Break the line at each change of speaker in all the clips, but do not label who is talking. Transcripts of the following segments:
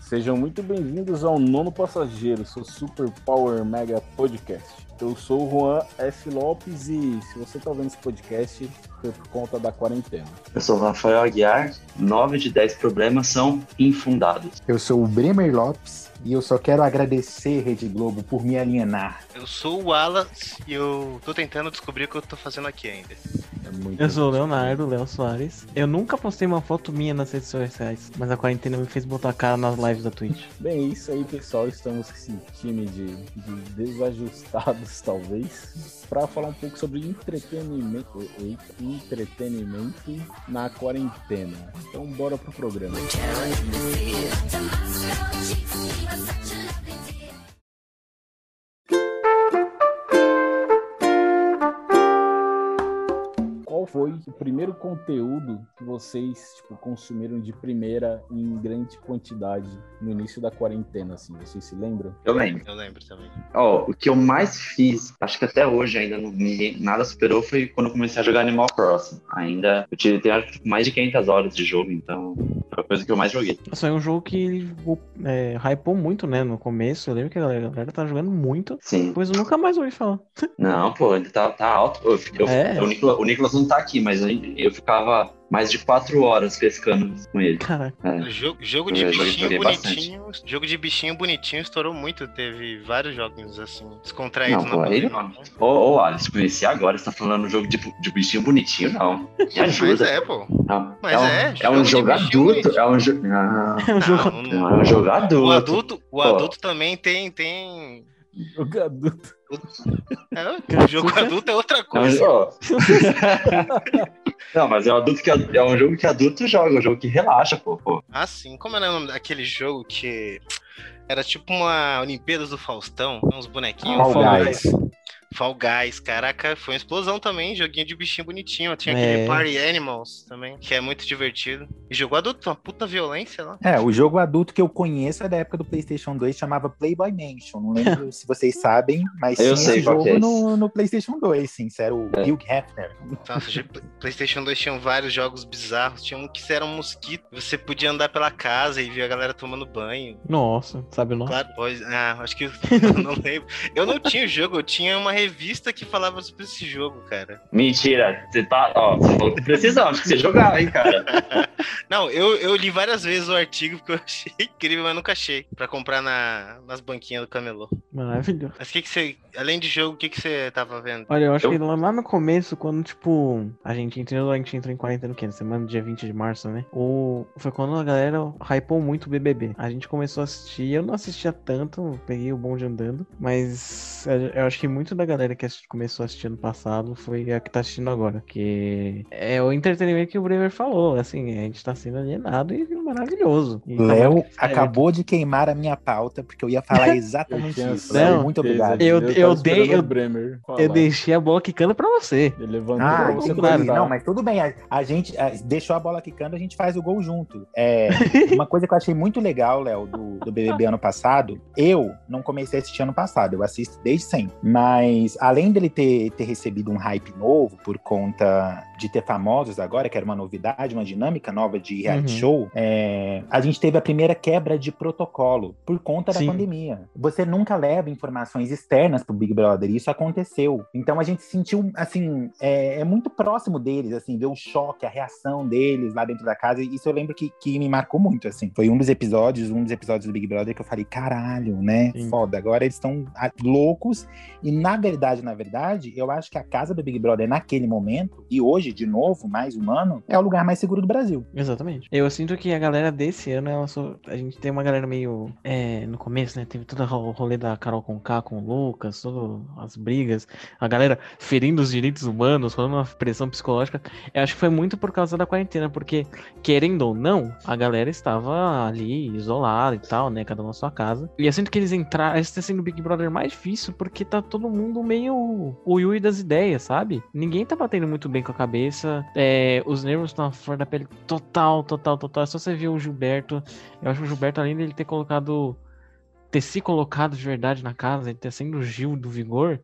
Sejam muito bem-vindos ao Nono Passageiro, seu Super Power Mega Podcast. Eu sou o Juan S. Lopes e se você está vendo esse podcast, foi por conta da quarentena.
Eu sou o Rafael Aguiar. 9 de 10 problemas são infundados.
Eu sou o Bremer Lopes e eu só quero agradecer, Rede Globo, por me alienar.
Eu sou o Wallace e eu tô tentando descobrir o que eu tô fazendo aqui ainda.
É eu sou o Leonardo, Léo Soares. Eu nunca postei uma foto minha nas redes sociais, mas a quarentena me fez botar a cara nas lives da Twitch.
Bem, é isso aí, pessoal. Estamos com esse time de, de desajustados, talvez, para falar um pouco sobre entretenimento, entretenimento na quarentena. Então, bora pro programa. You are such a lovely day. Foi o primeiro conteúdo que vocês tipo, consumiram de primeira em grande quantidade no início da quarentena, assim? Vocês se lembram?
Eu lembro.
Eu lembro também.
Ó, oh, o que eu mais fiz, acho que até hoje ainda não, ninguém, nada superou, foi quando eu comecei a jogar Animal Crossing. Ainda, eu tive mais de 500 horas de jogo, então foi a coisa que eu mais joguei.
Nossa, é um jogo que é, hypou muito, né, no começo. Eu lembro que a galera, a galera tá jogando muito.
Sim.
Depois eu nunca mais ouvi falar.
Não, pô, ele tá, tá alto. Eu, eu, é. o, Nicolas, o Nicolas não tá aqui, mas eu ficava mais de quatro horas pescando com ele.
Caraca.
É. Jogo, jogo de bichinho bonitinho. Bastante. Jogo de bichinho bonitinho estourou muito. Teve vários jogos assim, descontraídos
não, pô, ele não. Ô, ô, Alice, conheci agora. Você tá falando jogo de, de bichinho bonitinho, não. Me ajuda.
Mas é, pô.
Não. Mas é. Um, é, é um jogo adulto. É um, jo... não. é um jogo. Não, é um jogo adulto.
O adulto, o adulto também tem. tem...
Jogo adulto.
É, o jogo adulto é outra coisa.
Não, mas é um, adulto que, é um jogo que adulto joga, é um jogo que relaxa, pô. pô.
Ah, sim. Como era o nome daquele jogo que era tipo uma Olimpíadas do Faustão, uns bonequinhos.
Oh, Guys.
Fall Guys, caraca, foi uma explosão também, joguinho de bichinho bonitinho. Tinha é. aquele Party Animals também, que é muito divertido. E jogo adulto, uma puta violência lá.
É, o jogo adulto que eu conheço é da época do PlayStation 2, chamava Playboy Mansion. Não lembro se vocês sabem, mas
eu tinha esse
jogo é no, no, PlayStation 2, sim, era o é. Hugh Hefner.
Nossa, PlayStation 2 tinha vários jogos bizarros. Tinha um que era um mosquito, você podia andar pela casa e ver a galera tomando banho.
Nossa, sabe o nome?
Claro, pois, ah, acho que eu não lembro. Eu não tinha o jogo, eu tinha uma revista que falava sobre esse jogo, cara.
Mentira, você tá. Ó, você falou que precisava, acho que você jogava, hein, cara.
Não, eu, eu li várias vezes o artigo porque eu achei incrível, mas nunca achei. Pra comprar na, nas banquinhas do camelô.
Maravilhoso.
Mas o que, que você. Além de jogo, o que, que você tava vendo?
Olha, eu acho eu... que lá no começo, quando, tipo, a gente entrou, a gente entrou em quarentena, que? Na semana dia 20 de março, né? O... Foi quando a galera hypou muito o BBB. A gente começou a assistir, eu não assistia tanto, peguei o bonde andando, mas eu acho que muito da galera que começou a assistir ano passado foi a que tá assistindo agora. Que é o entretenimento que o Bremer falou. Assim, a gente tá sendo alienado e maravilhoso. E
Léo acabou de queimar a minha pauta, porque eu ia falar exatamente isso. Não, Muito obrigado.
Eu, eu, eu dei. Eu, Bremer eu deixei a bola quicando pra você.
Ele levantou ah, pra você claro. Não, mas tudo bem. A, a gente a, deixou a bola quicando, a gente faz o gol junto. É, uma coisa que eu achei muito legal, Léo, do, do BBB ano passado, eu não comecei a assistir ano passado, eu assisto desde sempre. Mas além dele ter, ter recebido um hype novo por conta de ter famosos agora, que era uma novidade, uma dinâmica nova de reality uhum. show, é, a gente teve a primeira quebra de protocolo por conta da Sim. pandemia. Você nunca leva informações externas pro Big Brother, e isso aconteceu. Então a gente sentiu, assim, é, é, muito próximo deles, assim, ver o choque, a reação deles lá dentro da casa. Isso eu lembro que, que me marcou muito, assim. Foi um dos episódios, um dos episódios do Big Brother que eu falei, caralho, né? Sim. Foda. Agora eles estão loucos. E na verdade, na verdade, eu acho que a casa do Big Brother naquele momento, e hoje de novo, mais um ano, é o lugar mais seguro do Brasil.
Exatamente. Eu sinto que a galera desse ano, ela só... a gente tem uma galera meio. É, no começo, né? Teve todo o rolê da Carol com K com o Lucas, todas as brigas, a galera ferindo os direitos humanos, rolando uma pressão psicológica. Eu acho que foi muito por causa da quarentena, porque, querendo ou não, a galera estava ali isolada e tal, né? Cada um na sua casa. E eu sinto que eles entraram. Esse tá sendo o Big Brother mais difícil, porque tá todo mundo meio o Yui das ideias, sabe? Ninguém tá batendo muito bem com a cabeça. É, os nervos estão fora da pele total, total, total. É só você ver o Gilberto. Eu acho que o Gilberto, além dele ter colocado ter se colocado de verdade na casa, ele ter sendo o Gil do Vigor,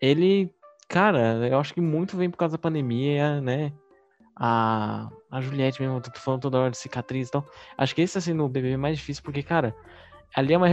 ele, cara, eu acho que muito vem por causa da pandemia, né? A, a Juliette mesmo, tô falando toda hora de cicatriz e tal. Acho que esse tá sendo o BBB mais difícil, porque, cara, ali é uma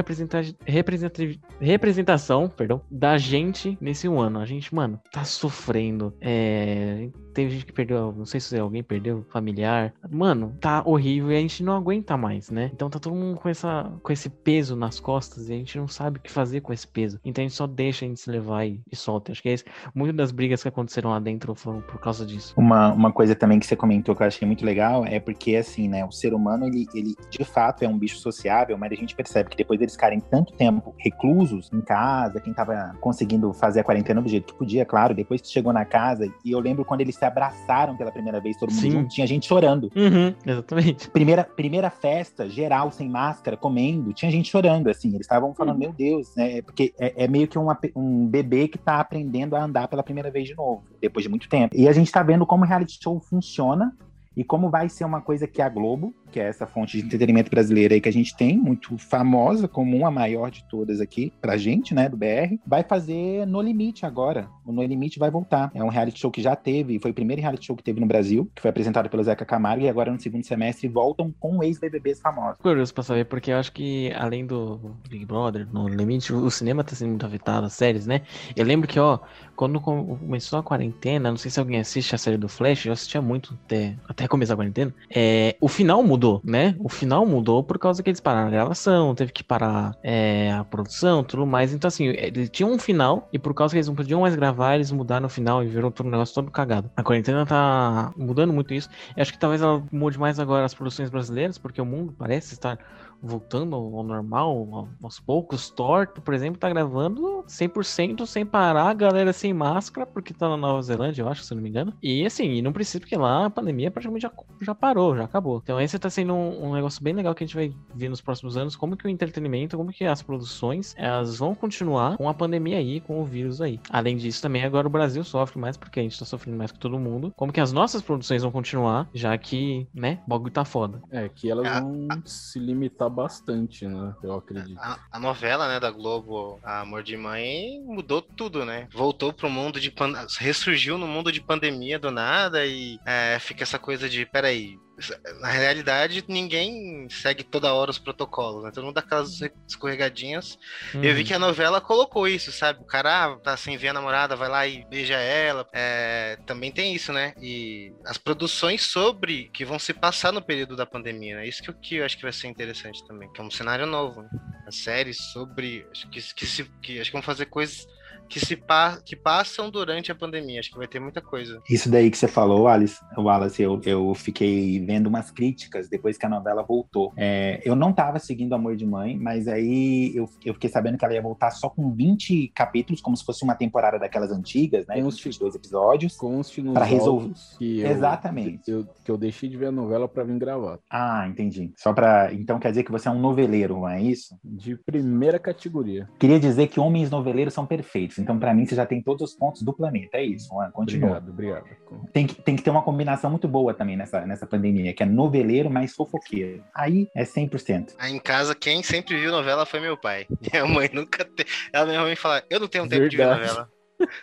representação perdão, da gente nesse um ano. A gente, mano, tá sofrendo. É... Teve gente que perdeu, não sei se alguém perdeu familiar. Mano, tá horrível e a gente não aguenta mais, né? Então tá todo mundo com, essa, com esse peso nas costas e a gente não sabe o que fazer com esse peso. Então a gente só deixa a gente se levar e, e solta. Acho que é isso. Muitas das brigas que aconteceram lá dentro foram por causa disso.
Uma, uma coisa também que você comentou que eu achei muito legal é porque, assim, né, o ser humano, ele, ele de fato é um bicho sociável, mas a gente percebe que depois eles ficarem tanto tempo reclusos em casa, quem tava conseguindo fazer a quarentena do jeito que podia, claro, depois que chegou na casa, e eu lembro quando eles se abraçaram pela primeira vez, todo mundo Sim. junto, tinha gente chorando.
Uhum, exatamente.
Primeira, primeira festa, geral, sem máscara, comendo, tinha gente chorando, assim, eles estavam falando, uhum. meu Deus, né, porque é, é meio que uma, um bebê que tá aprendendo a andar pela primeira vez de novo, depois de muito tempo. E a gente tá vendo como o reality show funciona, e como vai ser uma coisa que a Globo, que é essa fonte de entretenimento brasileira aí que a gente tem, muito famosa, comum, a maior de todas aqui, pra gente, né, do BR, vai fazer No Limite agora. O No Limite vai voltar. É um reality show que já teve, foi o primeiro reality show que teve no Brasil, que foi apresentado pelo Zeca Camargo, e agora no segundo semestre voltam com ex-BBBs famosos.
Curioso pra saber, porque eu acho que além do Big Brother, No Limite, o cinema tá sendo muito afetado, as séries, né? Eu lembro que, ó, quando começou a quarentena, não sei se alguém assiste a série do Flash, eu assistia muito até, até começar a quarentena, é, o final mudou mudou, né? O final mudou por causa que eles pararam a gravação, teve que parar é, a produção, tudo mais. Então, assim, ele tinha um final e por causa que eles não podiam mais gravar, eles mudaram o final e virou todo um negócio todo cagado. A quarentena tá mudando muito isso. Eu acho que talvez ela mude mais agora as produções brasileiras, porque o mundo parece estar voltando ao normal, aos poucos. Torto, por exemplo, tá gravando 100% sem parar, a galera sem máscara, porque tá na Nova Zelândia, eu acho, se não me engano. E assim, e não precisa, porque lá a pandemia praticamente já, já parou, já acabou. Então esse tá sendo um, um, negócio bem legal que a gente vai ver nos próximos anos, como que o entretenimento, como que as produções, elas vão continuar com a pandemia aí, com o vírus aí. Além disso, também agora o Brasil sofre mais, porque a gente tá sofrendo mais que todo mundo. Como que as nossas produções vão continuar, já que, né, o bagulho tá foda.
É, que elas é, vão se limitar bastante, né? Eu acredito.
A, a, novela, né, da Globo, Amor de Mãe, mudou tudo, né? Voltou pro mundo de. Pan... ressurgiu no mundo de pandemia do nada e é, fica essa coisa de: peraí, na realidade, ninguém segue toda hora os protocolos, né? Todo mundo dá aquelas escorregadinhas. Uhum. Eu vi uhum. que a novela colocou isso, sabe? O cara ah, tá sem ver a namorada, vai lá e beija ela. É, também tem isso, né? E as produções sobre que vão se passar no período da pandemia, né? Isso que eu, que eu acho que vai ser interessante também, que é um cenário novo. Né? As séries sobre. Acho que, que, se, que acho que vão fazer coisas que se pa que passam durante a pandemia. Acho que vai ter muita coisa.
Isso daí que você falou, Alice, Wallace, eu, eu fiquei vendo umas críticas depois que a novela voltou. É, eu não tava seguindo Amor de Mãe, mas aí eu, eu fiquei sabendo que ela ia voltar só com 20 capítulos, como se fosse uma temporada daquelas antigas, né? Com os 22 episódios.
Com os
para resolver.
Exatamente. Eu, que eu deixei de ver a novela para vir gravar.
Ah, entendi. Só para Então quer dizer que você é um noveleiro, não é isso?
De primeira categoria.
Queria dizer que homens noveleiros são perfeitos. Então, para mim, você já tem todos os pontos do planeta. É isso, Juan. Continua.
Obrigado, obrigado.
Tem que, tem que ter uma combinação muito boa também nessa, nessa pandemia, que é noveleiro mais fofoqueiro. Aí é 100%.
Aí em casa, quem sempre viu novela foi meu pai. Minha mãe nunca. Ela minha mãe fala: Eu não tenho tempo Verdade. de ver novela.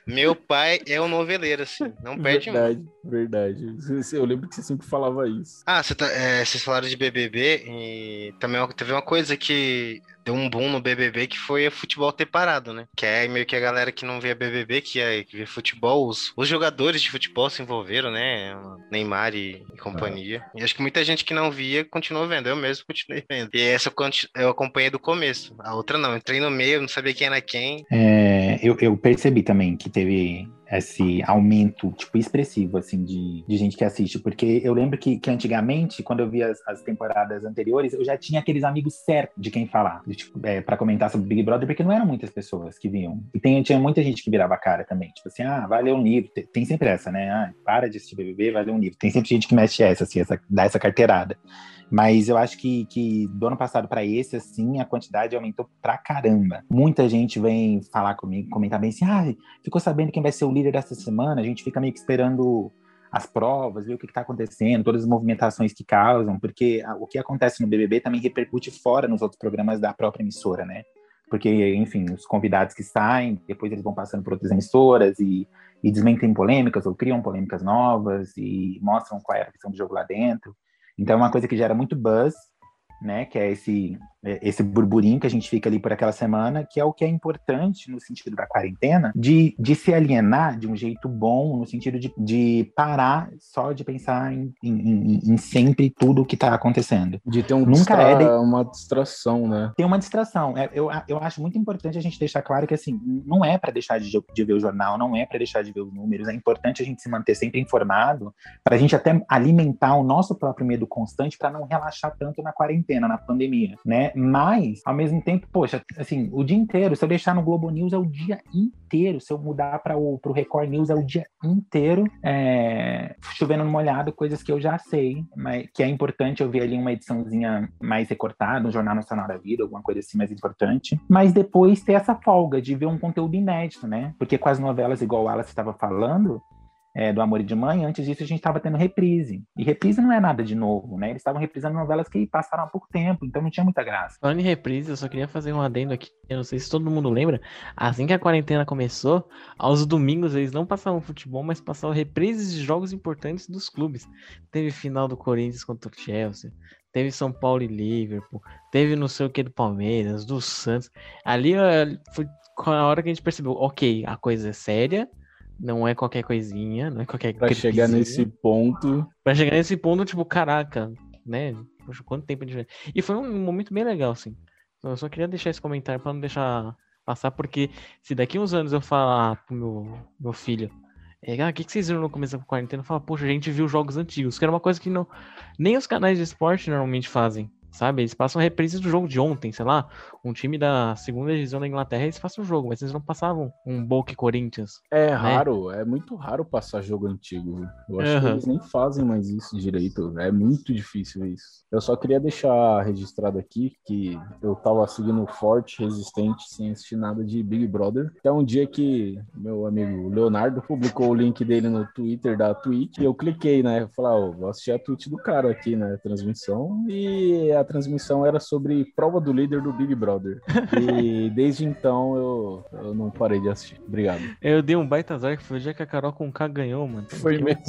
Meu pai é um noveleiro, assim, não perde
verdade, um. Verdade, Eu lembro que você sempre falava isso.
Ah, você tá, é, vocês falaram de BBB e também teve uma coisa que deu um boom no BBB que foi o futebol ter parado, né? Que é meio que a galera que não via BBB, que, é, que vê futebol, os, os jogadores de futebol se envolveram, né? Neymar e, e companhia. Ah. E acho que muita gente que não via continuou vendo. Eu mesmo continuei vendo. E essa eu, eu acompanhei do começo. A outra não. Entrei no meio, não sabia quem era quem.
É, eu, eu percebi também que teve esse aumento, tipo, expressivo, assim, de, de gente que assiste. Porque eu lembro que, que antigamente, quando eu via as, as temporadas anteriores, eu já tinha aqueles amigos certos de quem falar, de, tipo, é, para comentar sobre Big Brother, porque não eram muitas pessoas que vinham. E tem, tinha muita gente que virava cara também. Tipo assim, ah, vai ler um livro. Tem, tem sempre essa, né? Ah, para de assistir BBB, vai ler um livro. Tem sempre gente que mexe essa, assim, essa, dá essa carteirada. Mas eu acho que, que do ano passado para esse, assim, a quantidade aumentou pra caramba. Muita gente vem falar comigo, comentar bem assim, ah, ficou sabendo quem vai ser o líder dessa semana? A gente fica meio que esperando as provas, ver o que está acontecendo, todas as movimentações que causam, porque o que acontece no BBB também repercute fora nos outros programas da própria emissora, né? porque, enfim, os convidados que saem, depois eles vão passando por outras emissoras e, e desmentem polêmicas ou criam polêmicas novas e mostram qual é a visão do jogo lá dentro. Então é uma coisa que gera muito buzz, né? Que é esse esse burburinho que a gente fica ali por aquela semana, que é o que é importante no sentido da quarentena, de, de se alienar de um jeito bom, no sentido de, de parar só de pensar em, em, em, em sempre tudo o que está acontecendo.
De ter um Nunca distra... é de... uma distração, né?
Tem uma distração. É, eu, eu acho muito importante a gente deixar claro que, assim, não é para deixar de, de ver o jornal, não é para deixar de ver os números, é importante a gente se manter sempre informado, para a gente até alimentar o nosso próprio medo constante para não relaxar tanto na quarentena, na pandemia, né? Mas, ao mesmo tempo, poxa, assim, o dia inteiro, se eu deixar no Globo News é o dia inteiro, se eu mudar para o pro Record News é o dia inteiro, é, chovendo no molhado, coisas que eu já sei, mas que é importante. Eu ver ali uma ediçãozinha mais recortada, um Jornal Nacional da Vida, alguma coisa assim mais importante, mas depois ter essa folga de ver um conteúdo inédito, né? Porque com as novelas, igual a Alice estava falando, é, do Amor e de Mãe, antes disso a gente estava tendo reprise. E reprise não é nada de novo, né? Eles estavam reprisando novelas que passaram há pouco tempo, então não tinha muita graça.
Falando em reprise, eu só queria fazer um adendo aqui. Eu não sei se todo mundo lembra. Assim que a quarentena começou, aos domingos eles não passavam futebol, mas passavam reprises de jogos importantes dos clubes. Teve final do Corinthians contra o Chelsea. Teve São Paulo e Liverpool. Teve não sei o que do Palmeiras, do Santos. Ali foi a hora que a gente percebeu, ok, a coisa é séria não é qualquer coisinha, não é qualquer
Pra chegar nesse ponto.
Pra chegar nesse ponto, tipo, caraca, né? Poxa, quanto tempo de. E foi um momento bem legal, assim. Eu só queria deixar esse comentário pra não deixar passar, porque se daqui uns anos eu falar pro meu, meu filho, é, ah, o que, que vocês viram no começo da quarentena? Eu falo, poxa, a gente viu jogos antigos, que era uma coisa que não, nem os canais de esporte normalmente fazem sabe? Eles passam reprises do jogo de ontem, sei lá, um time da segunda divisão da Inglaterra, eles passam o jogo, mas eles não passavam um Boca Corinthians.
É né? raro, é muito raro passar jogo antigo. Eu acho uhum. que eles nem fazem mais isso direito, é muito difícil isso. Eu só queria deixar registrado aqui que eu tava seguindo forte, resistente, sem assistir nada de Big Brother. Até um dia que meu amigo Leonardo publicou o link dele no Twitter da Twitch, e eu cliquei, né? Falar, oh, vou assistir a Twitch do cara aqui, né? Transmissão, e a transmissão era sobre prova do líder do Big Brother. E desde então eu, eu não parei de assistir. Obrigado.
Eu dei um baita azar que foi o dia que a Carol com K ganhou, mano.
Foi mesmo.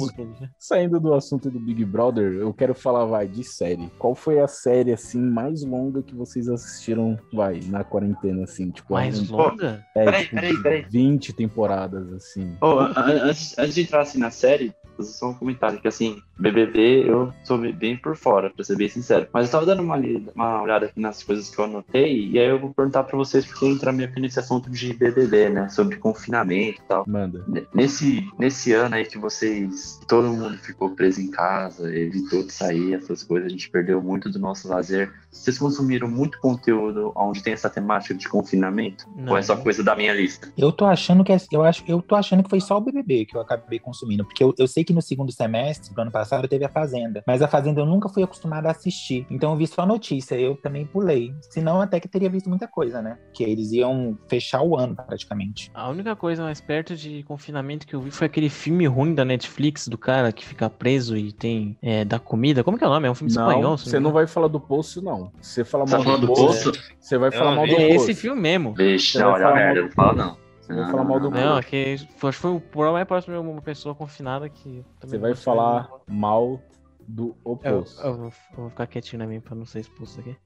Saindo do assunto do Big Brother, eu quero falar, vai, de série. Qual foi a série, assim, mais longa que vocês assistiram, vai, na quarentena, assim? Tipo,
mais um... longa?
É, peraí, tipo, peraí, peraí. 20 temporadas, assim.
Oh, antes, antes de entrar, assim, na série, só um comentário que assim, BBB eu sou bem por fora, pra ser bem sincero. Mas eu tava dando uma, uma olhada aqui nas coisas que eu anotei, e aí eu vou perguntar pra vocês porque entra meio que nesse assunto de BBB, né? Sobre confinamento e tal.
Manda.
Nesse, nesse ano aí que vocês, todo mundo ficou preso em casa, evitou de sair, essas coisas, a gente perdeu muito do nosso lazer. Vocês consumiram muito conteúdo onde tem essa temática de confinamento? Não. Ou é só coisa da minha lista?
Eu tô achando que é, eu acho, eu tô achando que foi só o BBB que eu acabei consumindo, porque eu, eu sei que no segundo semestre do ano passado teve a Fazenda, mas a Fazenda eu nunca fui acostumada a assistir. Então eu vi só notícia, eu também pulei. Senão até que teria visto muita coisa, né? Que eles iam fechar o ano praticamente.
A única coisa mais perto de confinamento que eu vi foi aquele filme ruim da Netflix do cara que fica preso e tem é, da comida. Como que é o nome? É um filme
não,
espanhol.
Você não vai falar do Poço, não. Você fala mal tá do, do Poço, você vai falar mal do
é
Poço.
esse filme mesmo.
Vixe, não, olha a merda, não fala não.
Você vai falar mal do
Não, é que foi, foi o mais próximo de uma pessoa confinada que.
Você vai falar mal do oposto.
Eu, eu, vou, eu, vou, ficar quietinho na minha pra não ser expulso aqui.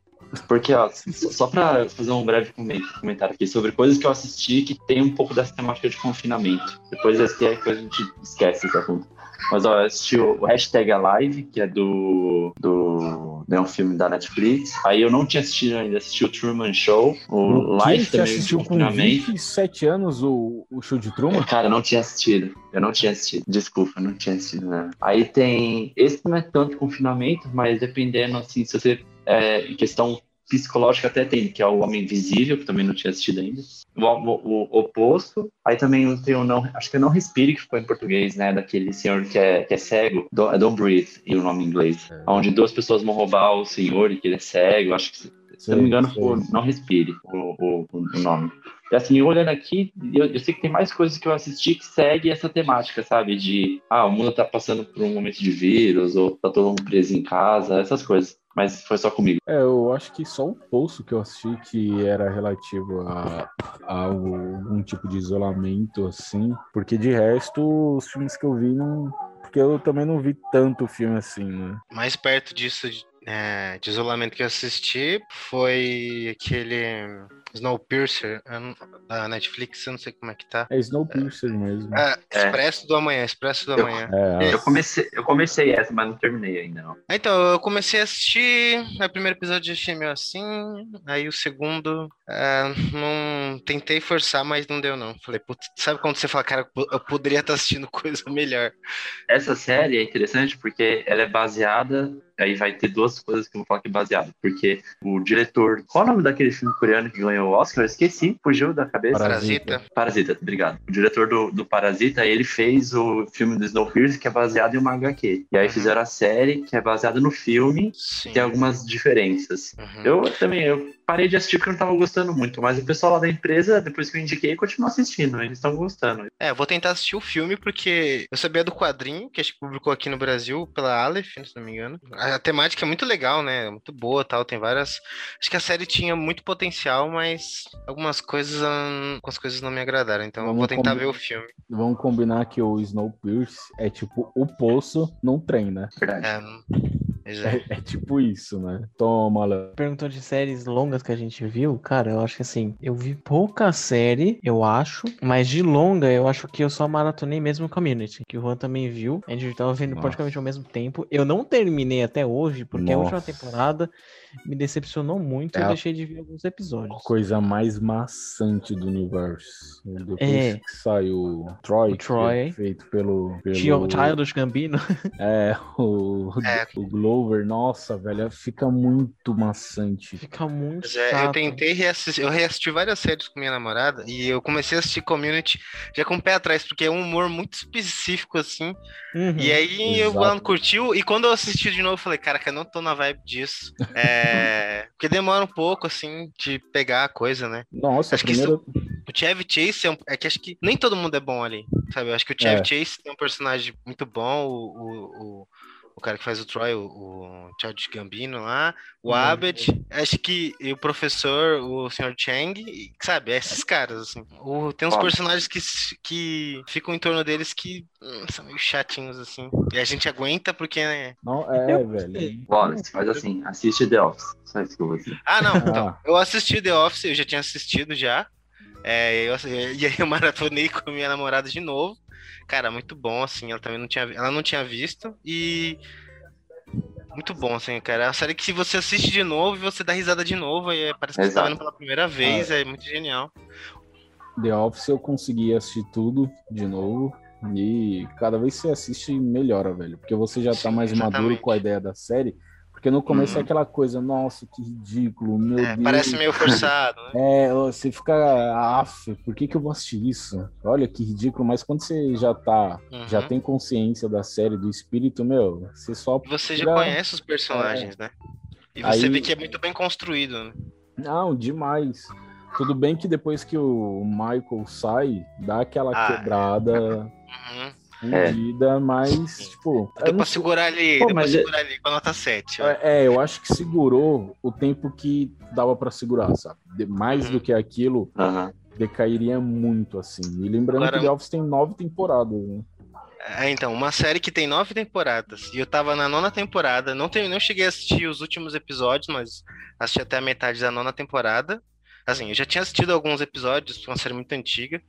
Porque, ó, só pra fazer um breve comentário aqui sobre coisas que eu assisti que tem um pouco dessa temática de confinamento. Depois é que a gente esquece esse assunto. Mas ó, eu assisti o Hashtag Alive, que é do. do. É um filme da Netflix. Aí eu não tinha assistido ainda, assisti o Truman Show, o
Live Você assistiu com 27 anos o, o show de Truman?
Cara, eu não tinha assistido. Eu não tinha assistido. Desculpa, não tinha assistido, né? Aí tem. Esse não é tanto confinamento, mas dependendo, assim, se você. É, questão psicológica até tem, que é o Homem Invisível, que também não tinha assistido ainda. O, o, o oposto. Aí também tem o Não, acho que é Não Respire, que ficou em português, né? Daquele senhor que é, que é cego, do, é Don't Breathe, e o nome em inglês. É. Onde duas pessoas vão roubar o senhor e que ele é cego. Acho que, se sei, não me engano, foi Não Respire o, o, o nome. Assim, olhando aqui, eu, eu, sei que tem mais coisas que eu assisti que segue essa temática, sabe? De, ah, o mundo tá passando por um momento de vírus, ou tá todo mundo preso em casa, essas coisas. Mas foi só comigo.
É, eu acho que só o Poço que eu assisti que era relativo a, a algum tipo de isolamento, assim. Porque de resto, os filmes que eu vi não. Porque eu também não vi tanto filme assim, né?
Mais perto disso é, de isolamento que eu assisti foi aquele Snowpiercer da Netflix, eu não sei como é que tá.
É Snowpiercer é, mesmo.
É, Expresso do Amanhã, Expresso do Amanhã.
É, eu, comecei, eu comecei essa, mas não terminei ainda não.
Então, eu comecei a assistir, o primeiro episódio eu achei meio assim, aí o segundo, é, não tentei forçar, mas não deu não. Falei, putz, sabe quando você fala, cara, eu poderia estar assistindo coisa melhor.
Essa série é interessante porque ela é baseada aí vai ter duas coisas que eu vou falar que é baseado. Porque o diretor. Qual é o nome daquele filme coreano que ganhou o Oscar? Eu esqueci, fugiu da cabeça.
Parasita.
Parasita, obrigado. O diretor do, do Parasita, ele fez o filme do Snowpiercer, que é baseado em uma HQ. E aí uhum. fizeram a série, que é baseada no filme, Sim. tem algumas diferenças. Uhum. Eu também, eu parei de assistir porque eu não tava gostando muito, mas o pessoal lá da empresa, depois que eu indiquei, continua assistindo, eles estão gostando.
É, vou tentar assistir o filme porque eu sabia do quadrinho que a gente publicou aqui no Brasil pela Aleph, se não me engano. A temática é muito legal, né? Muito boa, tal, tem várias. Acho que a série tinha muito potencial, mas algumas coisas, algumas coisas não me agradaram, então Vamos vou tentar ver o filme.
Vamos combinar que o Snowpiercer é tipo o poço num trem, né?
Verdade.
É... É, é, tipo isso, né? Toma, Léo.
Perguntou de séries longas que a gente viu. Cara, eu acho que assim, eu vi pouca série, eu acho. Mas de longa, eu acho que eu só maratonei mesmo Community. Que o Juan também viu. A gente tava vendo Nossa. praticamente ao mesmo tempo. Eu não terminei até hoje, porque Nossa. a última temporada me decepcionou muito é e eu deixei de ver alguns episódios.
Coisa mais maçante do universo. Depois é. que saiu Troy, o
Troy.
feito pelo, pelo...
Childish Gambino.
É, o, é. o Glover, nossa, velho, fica muito maçante.
Fica muito é, chato.
Eu tentei reassistir, eu reassisti várias séries com minha namorada e eu comecei a assistir Community já com o pé atrás, porque é um humor muito específico, assim. Uhum. E aí Exato. eu não curtiu, e quando eu assisti de novo, eu falei, cara, que eu não tô na vibe disso. É, é, porque demora um pouco, assim, de pegar a coisa, né?
Nossa,
acho primeiro... que isso, o Chevy Chase é, um, é, que acho que nem todo mundo é bom ali, sabe? Eu acho que o Chevy é. Chase tem um personagem muito bom, o, o, o cara que faz o Troy, o, o Charles Gambino lá, o uhum. Abed, acho que e o professor, o Sr. Chang, sabe, é esses caras, assim. O, tem uns Óbvio. personagens que, que ficam em torno deles que hum, são meio chatinhos, assim. E a gente aguenta porque, né?
Não, é, velho.
Wallace, faz assim, assiste The Office. Só isso que eu vou dizer.
Ah, não, então. Ah. Eu assisti The Office, eu já tinha assistido já. É, eu, e aí eu maratonei com a minha namorada de novo. Cara, muito bom, assim, ela também não tinha, ela não tinha visto e muito bom, assim, cara. É uma série que se você assiste de novo, você dá risada de novo, e parece que Exato. você tá vendo pela primeira vez, é. é muito genial.
The Office eu consegui assistir tudo de novo. E cada vez que você assiste, melhora, velho. Porque você já tá Sim, tá mais exatamente. maduro com a ideia da série. Porque no começo é é aquela coisa, nossa, que ridículo, meu é, Deus.
Parece meio forçado, né?
É, você fica, af, por que que eu vou assistir isso? Olha que ridículo, mas quando você já tá, uhum. já tem consciência da série, do espírito, meu, você só...
Você já conhece os personagens, é. né? E você Aí... vê que é muito bem construído, né?
Não, demais. Tudo bem que depois que o Michael sai, dá aquela ah, quebrada... Uhum fodida, é. mas, tipo.
Deu pra segurar ali, Pô, deu pra segurar é... ali com a nota 7.
É, é, eu acho que segurou o tempo que dava pra segurar, sabe? De, mais uhum. do que aquilo, uhum. decairia muito, assim. E lembrando Agora... que The Office tem nove temporadas, né?
É, então, uma série que tem nove temporadas. E eu tava na nona temporada. Não, tem, não cheguei a assistir os últimos episódios, mas assisti até a metade da nona temporada. Assim, eu já tinha assistido alguns episódios, uma série muito antiga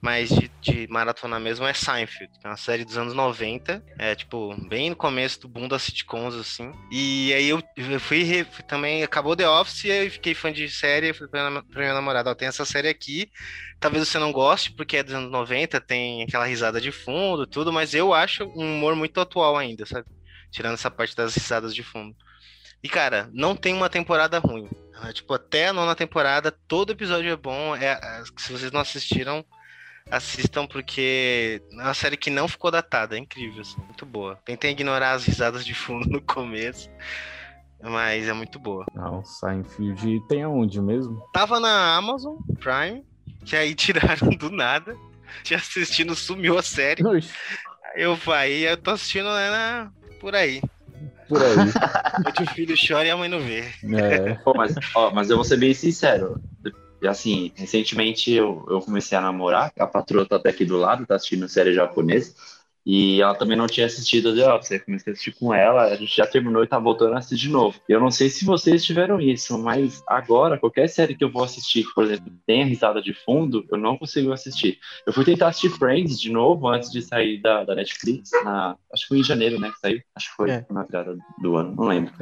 mas de, de maratona mesmo é Seinfeld, que é uma série dos anos 90, é tipo, bem no começo do boom das sitcoms, assim. E aí eu, eu fui, fui, também, acabou The Office, e fiquei fã de série, fui pra minha, pra minha namorada, ó, tem essa série aqui, talvez você não goste, porque é dos anos 90, tem aquela risada de fundo, tudo, mas eu acho um humor muito atual ainda, sabe? Tirando essa parte das risadas de fundo. E, cara, não tem uma temporada ruim. É, tipo, até a nona temporada, todo episódio é bom. É, é se vocês não assistiram, assistam porque é uma série que não ficou datada, é incrível, assim, muito boa. Tentei ignorar as risadas de fundo no começo, mas é muito boa.
Não, Seinfeld tem aonde mesmo?
Tava na Amazon Prime, que aí tiraram do nada. Tinha assistindo, sumiu a série. Eu vai, eu tô assistindo né, na- por aí.
Por aí.
Onde o filho chora e a mãe não vê.
É.
Pô, mas, ó, mas eu vou ser bem sincero. Assim, recentemente eu, eu comecei a namorar, a patroa tá até aqui do lado, tá assistindo série japonesa, e ela também não tinha assistido The Office. Eu comecei a assistir com ela, a gente já terminou e tá voltando a assistir de novo. Eu não sei se vocês tiveram isso, mas agora, qualquer série que eu vou assistir, que, por exemplo, tenha risada de fundo, eu não consigo assistir. Eu fui tentar assistir Friends de novo antes de sair da, da Netflix, na, acho que foi em janeiro, né, que saiu. Acho que foi
É.
na virada do ano, não lembro.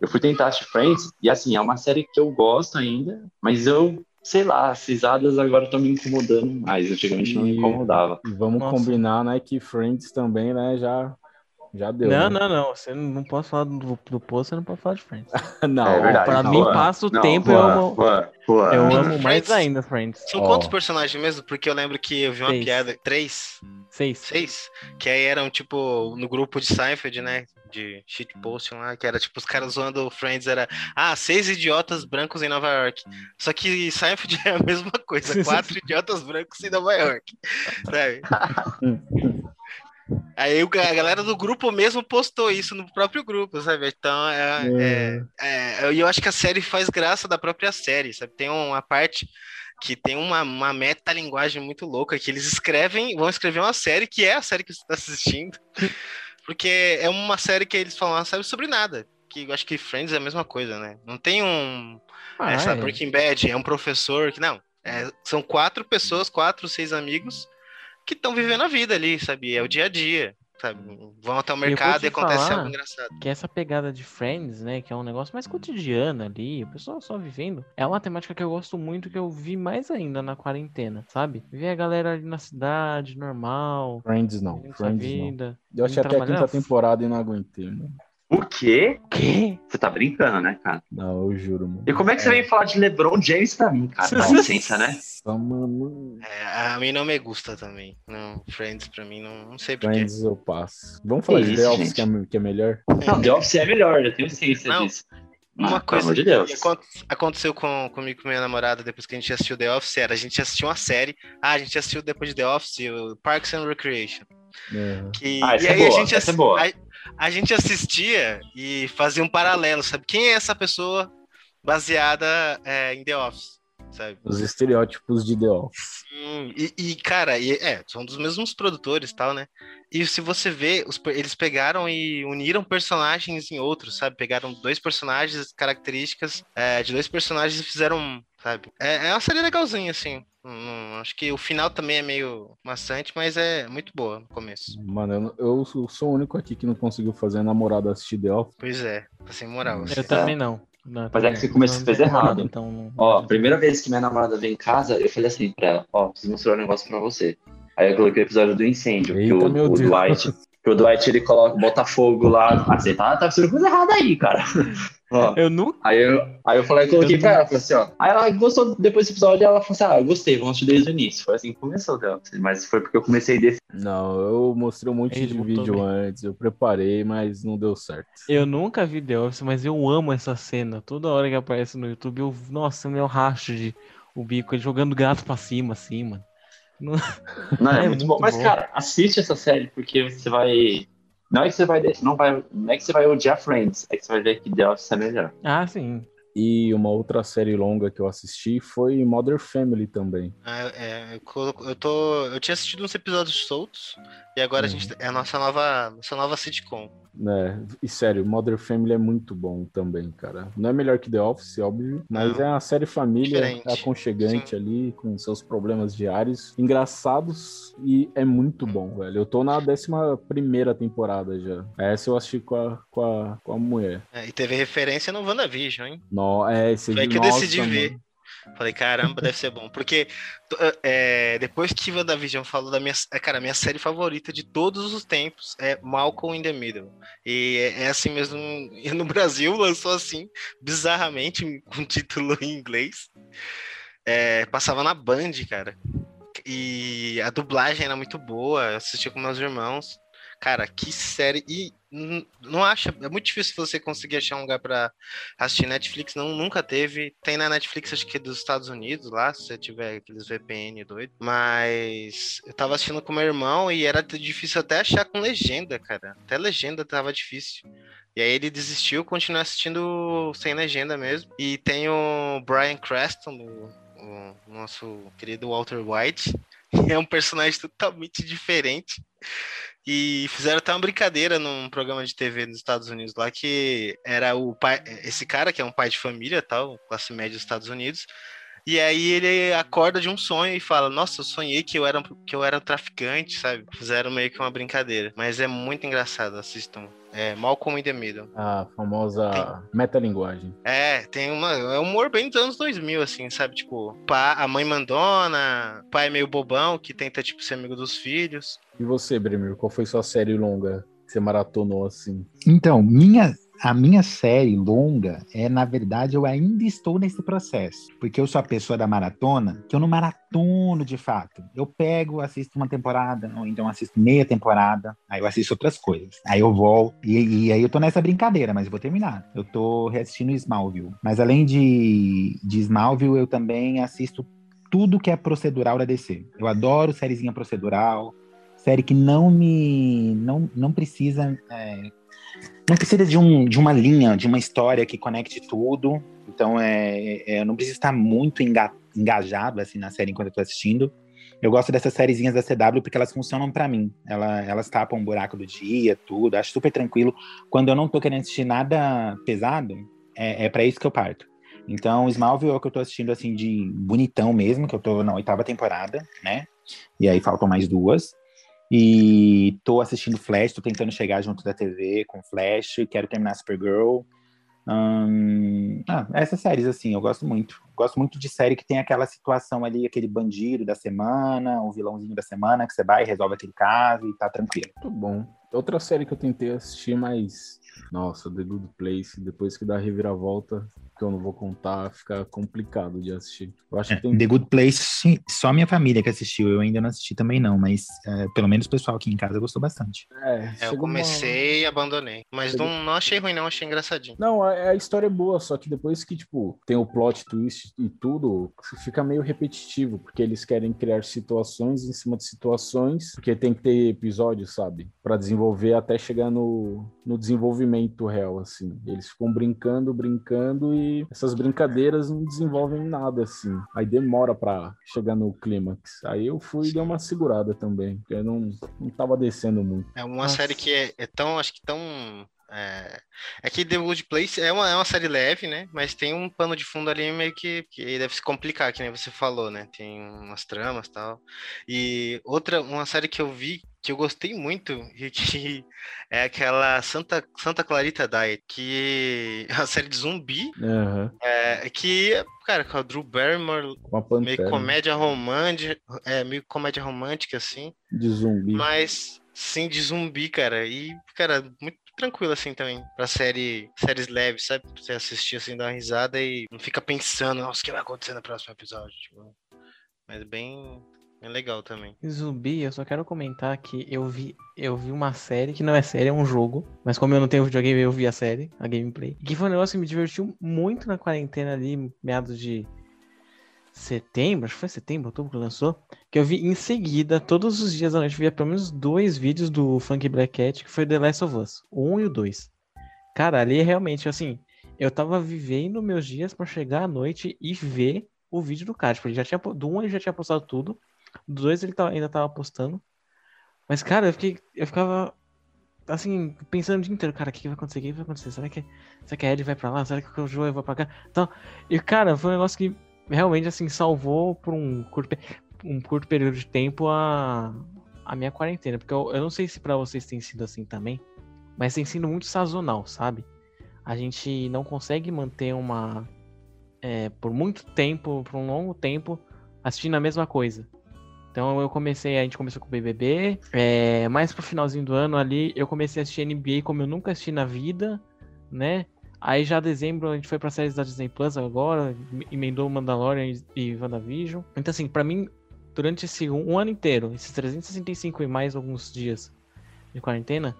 Eu fui tentar assistir Friends, e assim, é uma série que eu gosto ainda, mas eu, sei lá, as risadas agora estão me incomodando mais. Antigamente não me
E-
incomodava.
E vamos
Nossa.
combinar, né, que Friends também, né, já, já deu.
Não,
né?
não, não. Você não, pode falar do, do post, você não pode falar de Friends.
não.
É verdade.
Pra
não,
mim, passa o
não,
tempo e eu amo,
Juan, Juan.
eu
Friends-
amo mais
Friends-
ainda Friends.
São
Ó.
quantos personagens mesmo? Porque eu lembro que eu vi uma
Seis.
piada. Três?
Seis.
Seis? Que aí eram, tipo, no grupo de Seinfeld, né? De shitposting lá, que era tipo os caras zoando o Friends, era ah, seis idiotas brancos em Nova York. Só que Seinfeld é a mesma coisa, quatro idiotas brancos em Nova York. Sabe? Aí a galera do grupo mesmo postou isso no próprio grupo, sabe? Então é, é, é, eu acho que a série faz graça da própria série, sabe? Tem uma parte que tem uma, uma metalinguagem muito louca, que eles escrevem, vão escrever uma série que é a série que você está assistindo. Porque é uma série que eles falam uma série sobre nada. Que eu acho que Friends é a mesma coisa, né? Não tem um.
Ah,
essa
é.
Breaking Bad é um professor que. Não. é- são quatro pessoas, quatro, seis amigos que estão vivendo a vida ali, sabe? É o dia a dia, sabe? Vão até o mercado e acontece
falar
algo engraçado.
que essa pegada de Friends, né, que é um negócio mais cotidiano ali, o pessoal só vivendo, é uma temática que eu gosto muito, que eu vi mais ainda na quarentena, sabe? Ver a galera ali na cidade, normal,
Friends não, Friends não.
vida.
Eu achei até a quinta temporada e não aguentei, mano.
O quê?
O quê?
Você tá brincando, né, cara?
Não, eu juro, mano.
E como é que você vem falar de LeBron James pra mim, cara? Dá licença, né?
Mano.
É, a mim não me gusta também. Não, Friends pra mim não, não sei porquê.
Friends eu passo. Vamos falar
Que
de The Office,
gente?
que é, que é melhor?
Não, The Office é melhor, eu tenho ciência
Não,
disso.
Uma
pelo
coisa
amor de
que
Deus.
acon- aconteceu com, comigo e com minha namorada depois que a gente assistiu The Office era a gente assistiu uma série. Ah, a gente assistiu depois de The Office, o Parks and Recreation.
É.
Que,
Ah, essa
e
é
aí a
boa,
gente,
essa é boa.
A, gente assistia e fazia um paralelo, sabe? Quem é essa pessoa baseada é, em The Office, sabe?
Os estereótipos de The Office.
Hum, e, e, cara, e- é, são dos mesmos produtores e tal, né? E se você vê, os eles pegaram e uniram personagens em outros, sabe? Pegaram dois personagens, características é, de dois personagens e fizeram, sabe? É, é uma série legalzinha, assim. Hum, acho que o final também é meio maçante, mas é muito boa no começo.
Mano, eu, não- eu sou o único aqui que não conseguiu fazer a namorada assistir The Office.
Pois é, tá sem moral.
Eu também não. Não,
Mas é que você
não.
começou-
Não
fez errado.
Então, não-
Ó, a primeira vez que minha namorada veio em casa, eu falei assim pra ela, ó, preciso mostrar um negócio pra você. Aí eu coloquei o episódio do incêndio, que
Eita,
o,
meu
o
Deus.
Dwight, que o Dwight ele coloca, bota fogo lá. Ah, você tá, tá fazendo coisa errada aí, cara. Ó,
Eu nunca.
aí eu, aí eu falei, coloquei
Eu
pra ela, falei assim, ó. Aí ela gostou depois desse episódio, ela falou assim, ah, eu gostei, vamos assistir desde o início. Foi assim que começou, The Office, mas foi porque eu comecei desse.
Não, eu mostrei um monte
Ele
de vídeo
bem.
antes, eu preparei, mas não deu certo.
Eu nunca vi The Office, mas eu amo essa cena. Toda hora que aparece no YouTube, eu. Nossa, meu racho de o bico, ele jogando gato pra cima, assim, mano.
Não, é,
É
muito,
muito
bom. Mas,
bom.
cara, assiste essa série, porque você vai. Não é que você vai, não vai, não é que você vai odiar Friends, é que você vai ver que The Office é melhor.
Ah, sim.
E uma outra série longa que eu assisti foi Mother Family também.
Ah, é, eu, colo- eu tô. Eu tinha assistido uns episódios soltos e agora a
Uhum.
gente é a nossa nova, nossa nova sitcom.
né? E sério, Mother Family é muito bom também, cara. Não é melhor que The Office, óbvio, mas
Não.
é uma série família
Diferente.
aconchegante
Sim.
ali, com seus problemas diários, engraçados e é muito bom, velho. Eu tô na 11 primeira temporada já. Essa eu assisti com a, com a, com a mulher.
É, e teve referência no WandaVision, hein?
No, é, esse
Foi que eu decidi ver.
mano.
Falei, caramba, deve ser bom. Porque t- é, depois que WandaVision falou da minha. é, Cara, minha série favorita de todos os tempos é Malcolm in the Middle. E é, é assim mesmo. E no Brasil lançou assim, bizarramente, com título em inglês. É, passava na Band, cara. E a dublagem era muito boa. Eu assistia com meus irmãos. Cara, que série. E não acha. É muito difícil você conseguir achar um lugar pra assistir Netflix. Não, nunca teve. Tem na Netflix, acho que é dos Estados Unidos lá, se você tiver aqueles VPN doido. Mas eu tava assistindo com meu irmão e era difícil até achar com legenda, cara. Até legenda tava difícil. E aí ele desistiu, continuou assistindo sem legenda mesmo. E tem o Brian Creston, o, o nosso querido Walter White. é um personagem totalmente diferente. E fizeram até uma brincadeira num programa de TV nos Estados Unidos lá, que era o pai, esse cara que é um pai de família, tal, classe média dos Estados Unidos. E aí ele acorda de um sonho e fala: Nossa, eu sonhei que eu era, que eu era traficante, sabe? Fizeram meio que uma brincadeira. Mas é muito engraçado, assistam. É, Malcolm in the Middle.
A famosa tem... metalinguagem.
É, tem uma. É um humor bem dos anos 2000, assim, sabe? Tipo, pá, a mãe mandona, pai meio bobão que tenta, tipo, ser amigo dos filhos.
E você, Bremir, qual foi sua série longa que você maratonou assim?
Então, minha a minha série longa é, na verdade, eu ainda estou nesse processo. Porque eu sou a pessoa da maratona, que eu não maratono de fato. Eu pego, assisto uma temporada, ou então assisto meia temporada, aí eu assisto outras coisas. Aí eu volto, e, e aí eu tô nessa brincadeira, mas eu vou terminar. Eu tô reassistindo Smallville. Mas além de, de Smallville, eu também assisto tudo que é procedural da DC. Eu adoro sériezinha procedural, série que não me. não, não precisa. É, não precisa de, um, de uma linha, de uma história que conecte tudo. Então, é, é eu não preciso estar muito enga, engajado assim na série enquanto eu tô assistindo. Eu gosto dessas sériezinhas da CW porque elas funcionam para mim. Ela, elas tapam um buraco do dia, tudo. Acho super tranquilo. Quando eu não tô querendo assistir nada pesado, é, é para isso que eu parto. Então, Smallville é o que eu tô assistindo, assim, de bonitão mesmo, que eu tô na oitava temporada, né? E aí faltam mais duas. E tô assistindo Flash, tô tentando chegar junto da TV com Flash, quero terminar Supergirl. Hum, ah, essas séries, assim, eu gosto muito. Gosto muito de série que tem aquela situação ali, aquele bandido da semana, o vilãozinho da semana, que você vai e resolve aquele caso e tá tranquilo.
Muito bom. Outra série que eu tentei assistir, mas nossa, The Good Place, depois que dá a reviravolta, que eu não vou contar, fica complicado de assistir. Eu acho
é,
que tem...
The Good Place, só minha família que assistiu, eu ainda não assisti também não, mas é, pelo menos o pessoal aqui em casa gostou bastante.
É, é eu comecei uma... e abandonei, mas não, não achei ruim não, achei engraçadinho.
Não, a, a, história é boa, só que depois que, tipo, tem o plot twist e tudo, fica meio repetitivo, porque eles querem criar situações em cima de situações, porque tem que ter episódios, sabe? para desenvolver até chegar no, no desenvolvimento real, assim. Eles ficam brincando, brincando e essas brincadeiras não desenvolvem nada, assim. Aí demora para chegar no clímax. Aí eu fui e dei uma segurada também, porque eu não, não tava descendo muito.
É uma Nossa. série que é, é tão, acho que tão é, é que The Good Place é uma, é uma série leve, né? Mas tem um pano de fundo ali meio que, que deve se complicar, que nem você falou, né? Tem umas tramas e tal. E outra, uma série que eu vi que eu gostei muito e que é aquela Santa, Santa Clarita Diet, que é uma série de zumbi,
uhum.
é, que, cara, com a Drew Barrymore, meio comédia romântica, é, meio comédia romântica, assim.
De zumbi.
Mas, sim, de zumbi, cara. E, cara, muito tranquilo assim também, pra série, séries leves, sabe? Pra você assistir assim, dar uma risada e não fica pensando, nossa, o que vai acontecer no próximo episódio, tipo. Mas bem, bem legal também.
Zumbi, eu só quero comentar que eu vi, eu vi uma série, que não é série, é um jogo, mas como eu não tenho videogame, eu vi a série, a gameplay, que foi um negócio que me divertiu muito na quarentena ali, meados de setembro, acho que foi setembro, outubro que lançou, que eu vi em seguida, todos os dias da noite, via pelo menos dois vídeos do Funk Black Cat, que foi The Last of Us, o 1 e o 2. Cara, ali realmente, assim, eu tava vivendo meus dias para chegar à noite e ver o vídeo do cara. Tipo, ele já tinha, do 1 ele já tinha postado tudo, do 2 ele tava, ainda tava postando. Mas, cara, eu, fiquei, eu ficava, assim, pensando o dia inteiro, cara, o que vai acontecer? O que vai acontecer? Será que, será que a Ed vai pra lá? Será que o Joe vai pra cá? Então, e, cara, foi um negócio que realmente assim salvou por um curto, um curto período de tempo a, a minha quarentena, porque eu, eu não sei se para vocês tem sido assim também, mas tem sido muito sazonal, sabe? A gente não consegue manter uma é, por muito tempo, por um longo tempo, assistindo a mesma coisa. Então eu comecei, a gente começou com o BBB, é, mais pro finalzinho do ano ali, eu comecei a assistir NBA como eu nunca assisti na vida, né? Aí já dezembro a gente foi pra séries da Disney Plus agora, emendou Mandalorian e WandaVision. Então assim, para mim, durante esse um, um, ano inteiro, esses 365 e mais alguns dias de quarentena,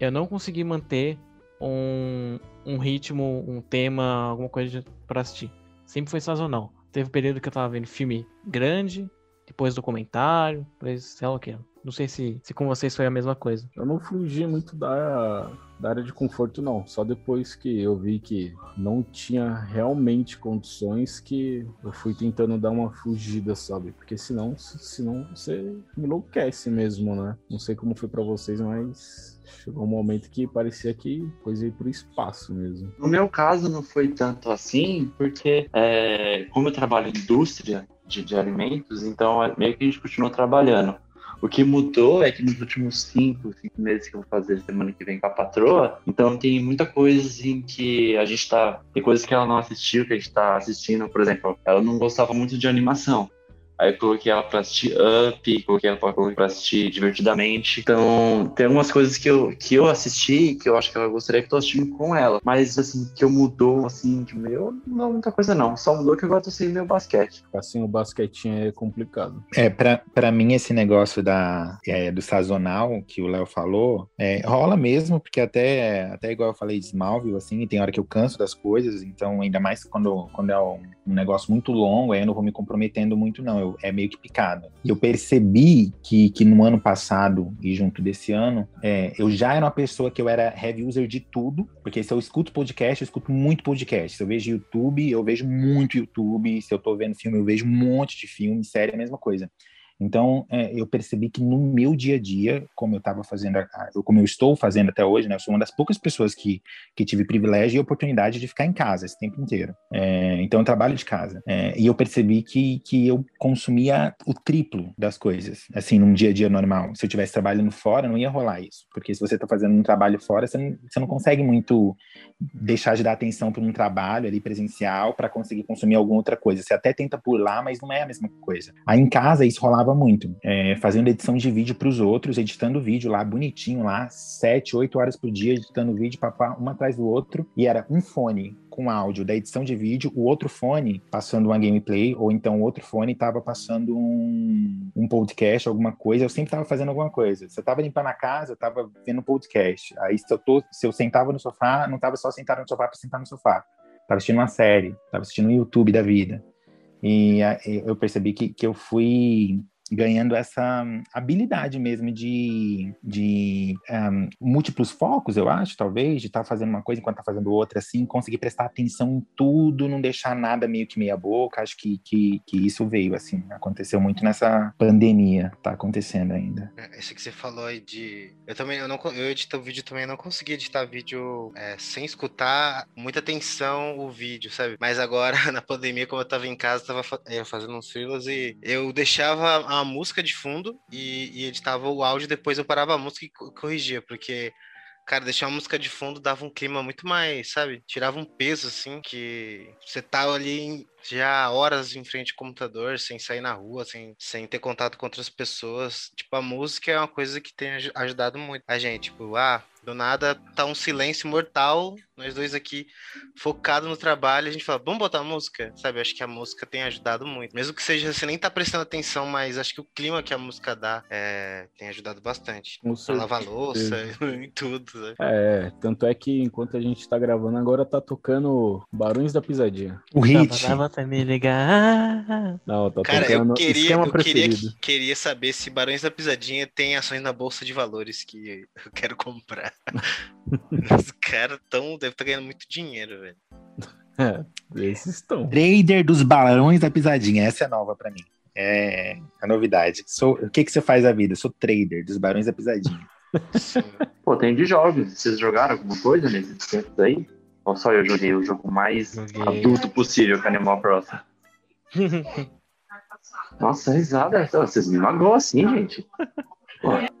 eu não consegui manter um, um ritmo, um tema, alguma coisa para assistir. Sempre foi sazonal. Teve um período que eu tava vendo filme grande, depois documentário, depois sei lá o que. Não sei se, se com vocês foi a mesma coisa.
Eu não fugi muito da, da área de conforto, não. Só depois que eu vi que não tinha realmente condições que eu fui tentando dar uma fugida, sabe? Porque senão, senão você enlouquece mesmo, né? Não sei como foi para vocês, mas chegou um momento que parecia que coisa ir pro espaço mesmo.
No meu caso não foi tanto assim, porque é, como eu trabalho em indústria de, de alimentos, então é, meio que a gente continuou trabalhando. O que mudou é que nos últimos cinco, cinco meses que eu vou fazer semana que vem com a patroa, então tem muita coisa assim que a gente tá. Tem coisas que ela não assistiu, que a gente tá assistindo, por exemplo, ela não gostava muito de animação. Aí eu coloquei ela pra assistir Up, coloquei ela pra, assistir Divertidamente. Então, tem algumas coisas que eu, que eu assisti que eu acho que ela gostaria que eu tô assistindo com ela. Mas, assim, que eu mudou, assim, de meu, não é muita coisa não. Só mudou que agora eu tô sem meu basquete.
Assim, o basquetinho é complicado.
É, pra, pra mim, esse negócio da, é, do sazonal que o Léo falou, é, rola mesmo, porque até, até igual eu falei de Smallville, assim, tem hora que eu canso das coisas, então, ainda mais quando, quando é um, um negócio muito longo, aí eu não vou me comprometendo muito, não. Eu é meio que picado. E eu percebi que, que no ano passado e junto desse ano, é, eu já era uma pessoa que eu era heavy user de tudo, porque se eu escuto podcast, eu escuto muito podcast. Se eu vejo YouTube, eu vejo muito YouTube. Se eu tô vendo filme, eu vejo um monte de filme, série, a mesma coisa. Então, é, eu percebi que no meu dia a dia, como eu estava fazendo, como eu estou fazendo até hoje, né, eu sou uma das poucas pessoas que, que tive privilégio e oportunidade de ficar em casa esse tempo inteiro. É, então, eu trabalho de casa. É, e eu percebi que, que eu consumia o triplo das coisas, assim, num dia a dia normal. Se eu estivesse trabalhando fora, não ia rolar isso. Porque se você está fazendo um trabalho fora, você não, você não consegue muito deixar de dar atenção para um trabalho ali presencial para conseguir consumir alguma outra coisa. Você até tenta por lá, mas não é a mesma coisa. Aí em casa, isso rolava muito, é, fazendo edição de vídeo para os outros, editando vídeo lá bonitinho, lá, sete, oito horas por dia, editando vídeo, papá, um atrás do outro, e era um fone com áudio da edição de vídeo, o outro fone passando uma gameplay, ou então o outro fone estava passando um, um podcast, alguma coisa. Eu sempre estava fazendo alguma coisa. Se eu estava limpando a casa, eu estava vendo podcast. Aí se eu, tô, se eu sentava no sofá, não estava só sentado no sofá para sentar no sofá. Estava assistindo uma série, estava assistindo um YouTube da vida. E eu percebi que, que eu fui ganhando essa habilidade mesmo de, de um, múltiplos focos, eu acho, talvez, de estar tá fazendo uma coisa enquanto tá fazendo outra, assim, conseguir prestar atenção em tudo, não deixar nada meio que meia boca, acho que, que, que isso veio, assim, aconteceu muito nessa pandemia, tá acontecendo ainda.
É, esse que você falou aí de... Eu também, eu não, eu edito vídeo também, não consegui editar vídeo é, sem escutar muita atenção o vídeo, sabe? Mas agora, na pandemia, como eu tava em casa, tava é, fazendo uns freelas e eu deixava a a música de fundo e, e editava o áudio, depois eu parava a música e corrigia, porque cara, deixar uma música de fundo dava um clima muito mais, sabe? Tirava um peso, assim, que você tá ali já horas em frente ao computador, sem sair na rua, sem, sem ter contato com outras pessoas. Tipo, a música é uma coisa que tem ajudado muito a gente. Tipo, ah, do nada tá um silêncio mortal, nós dois aqui focado no trabalho, a gente fala, vamos botar música, sabe? Acho que a música tem ajudado muito. Mesmo que seja, você nem tá prestando atenção, mas acho que o clima que a música dá é, tem ajudado bastante. Pra lavar louça e tudo. Né?
É, tanto é que enquanto a gente tá gravando agora, tá tocando Barões da Pisadinha.
O hit.
Pra me ligar.
Não, tá
Cara, tocando eu queria, eu queria, queria saber se Barões da Pisadinha tem ações na Bolsa de Valores que eu quero comprar. Os caras tão. Deve estar tá ganhando muito dinheiro, velho.
É, esses estão.
Trader dos balões da pisadinha. Essa é nova pra mim. É a novidade. Sou, o que, que você faz da vida? Sou trader dos barões da pisadinha.
Pô, tem de jogos. Vocês jogaram alguma coisa nesses tempos aí? Ou só eu joguei o jogo mais joguei. adulto possível com Animal Crossing? Nossa, risada. Vocês me magoam assim, gente.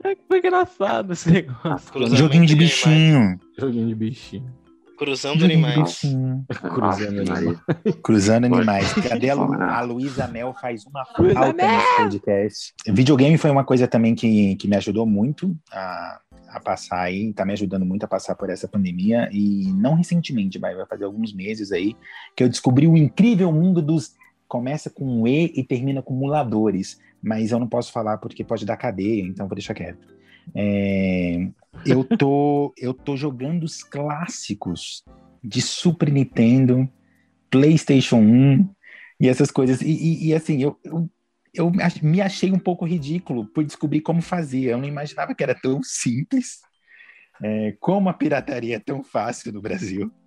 É que foi engraçado esse negócio.
Joguinho de bichinho.
Joguinho de bichinho.
Cruzando animais.
Cruzando animais.
Cruzando animais. Cadê a, Lu, a Luísa Mel faz uma falta nesse podcast. Videogame foi uma coisa também que, que me ajudou muito a, a passar aí, tá me ajudando muito a passar por essa pandemia. E não recentemente, vai, vai fazer alguns meses aí, que eu descobri o incrível mundo dos. Começa com um E e termina com muladores mas eu não posso falar porque pode dar cadeia, então vou deixar quieto. É, eu, tô, eu tô jogando os clássicos de Super Nintendo, PlayStation 1 e essas coisas. E, e, e assim, eu, eu, eu, me achei um pouco ridículo por descobrir como fazia. Eu não imaginava que era tão simples. É, como a pirataria é tão fácil no Brasil.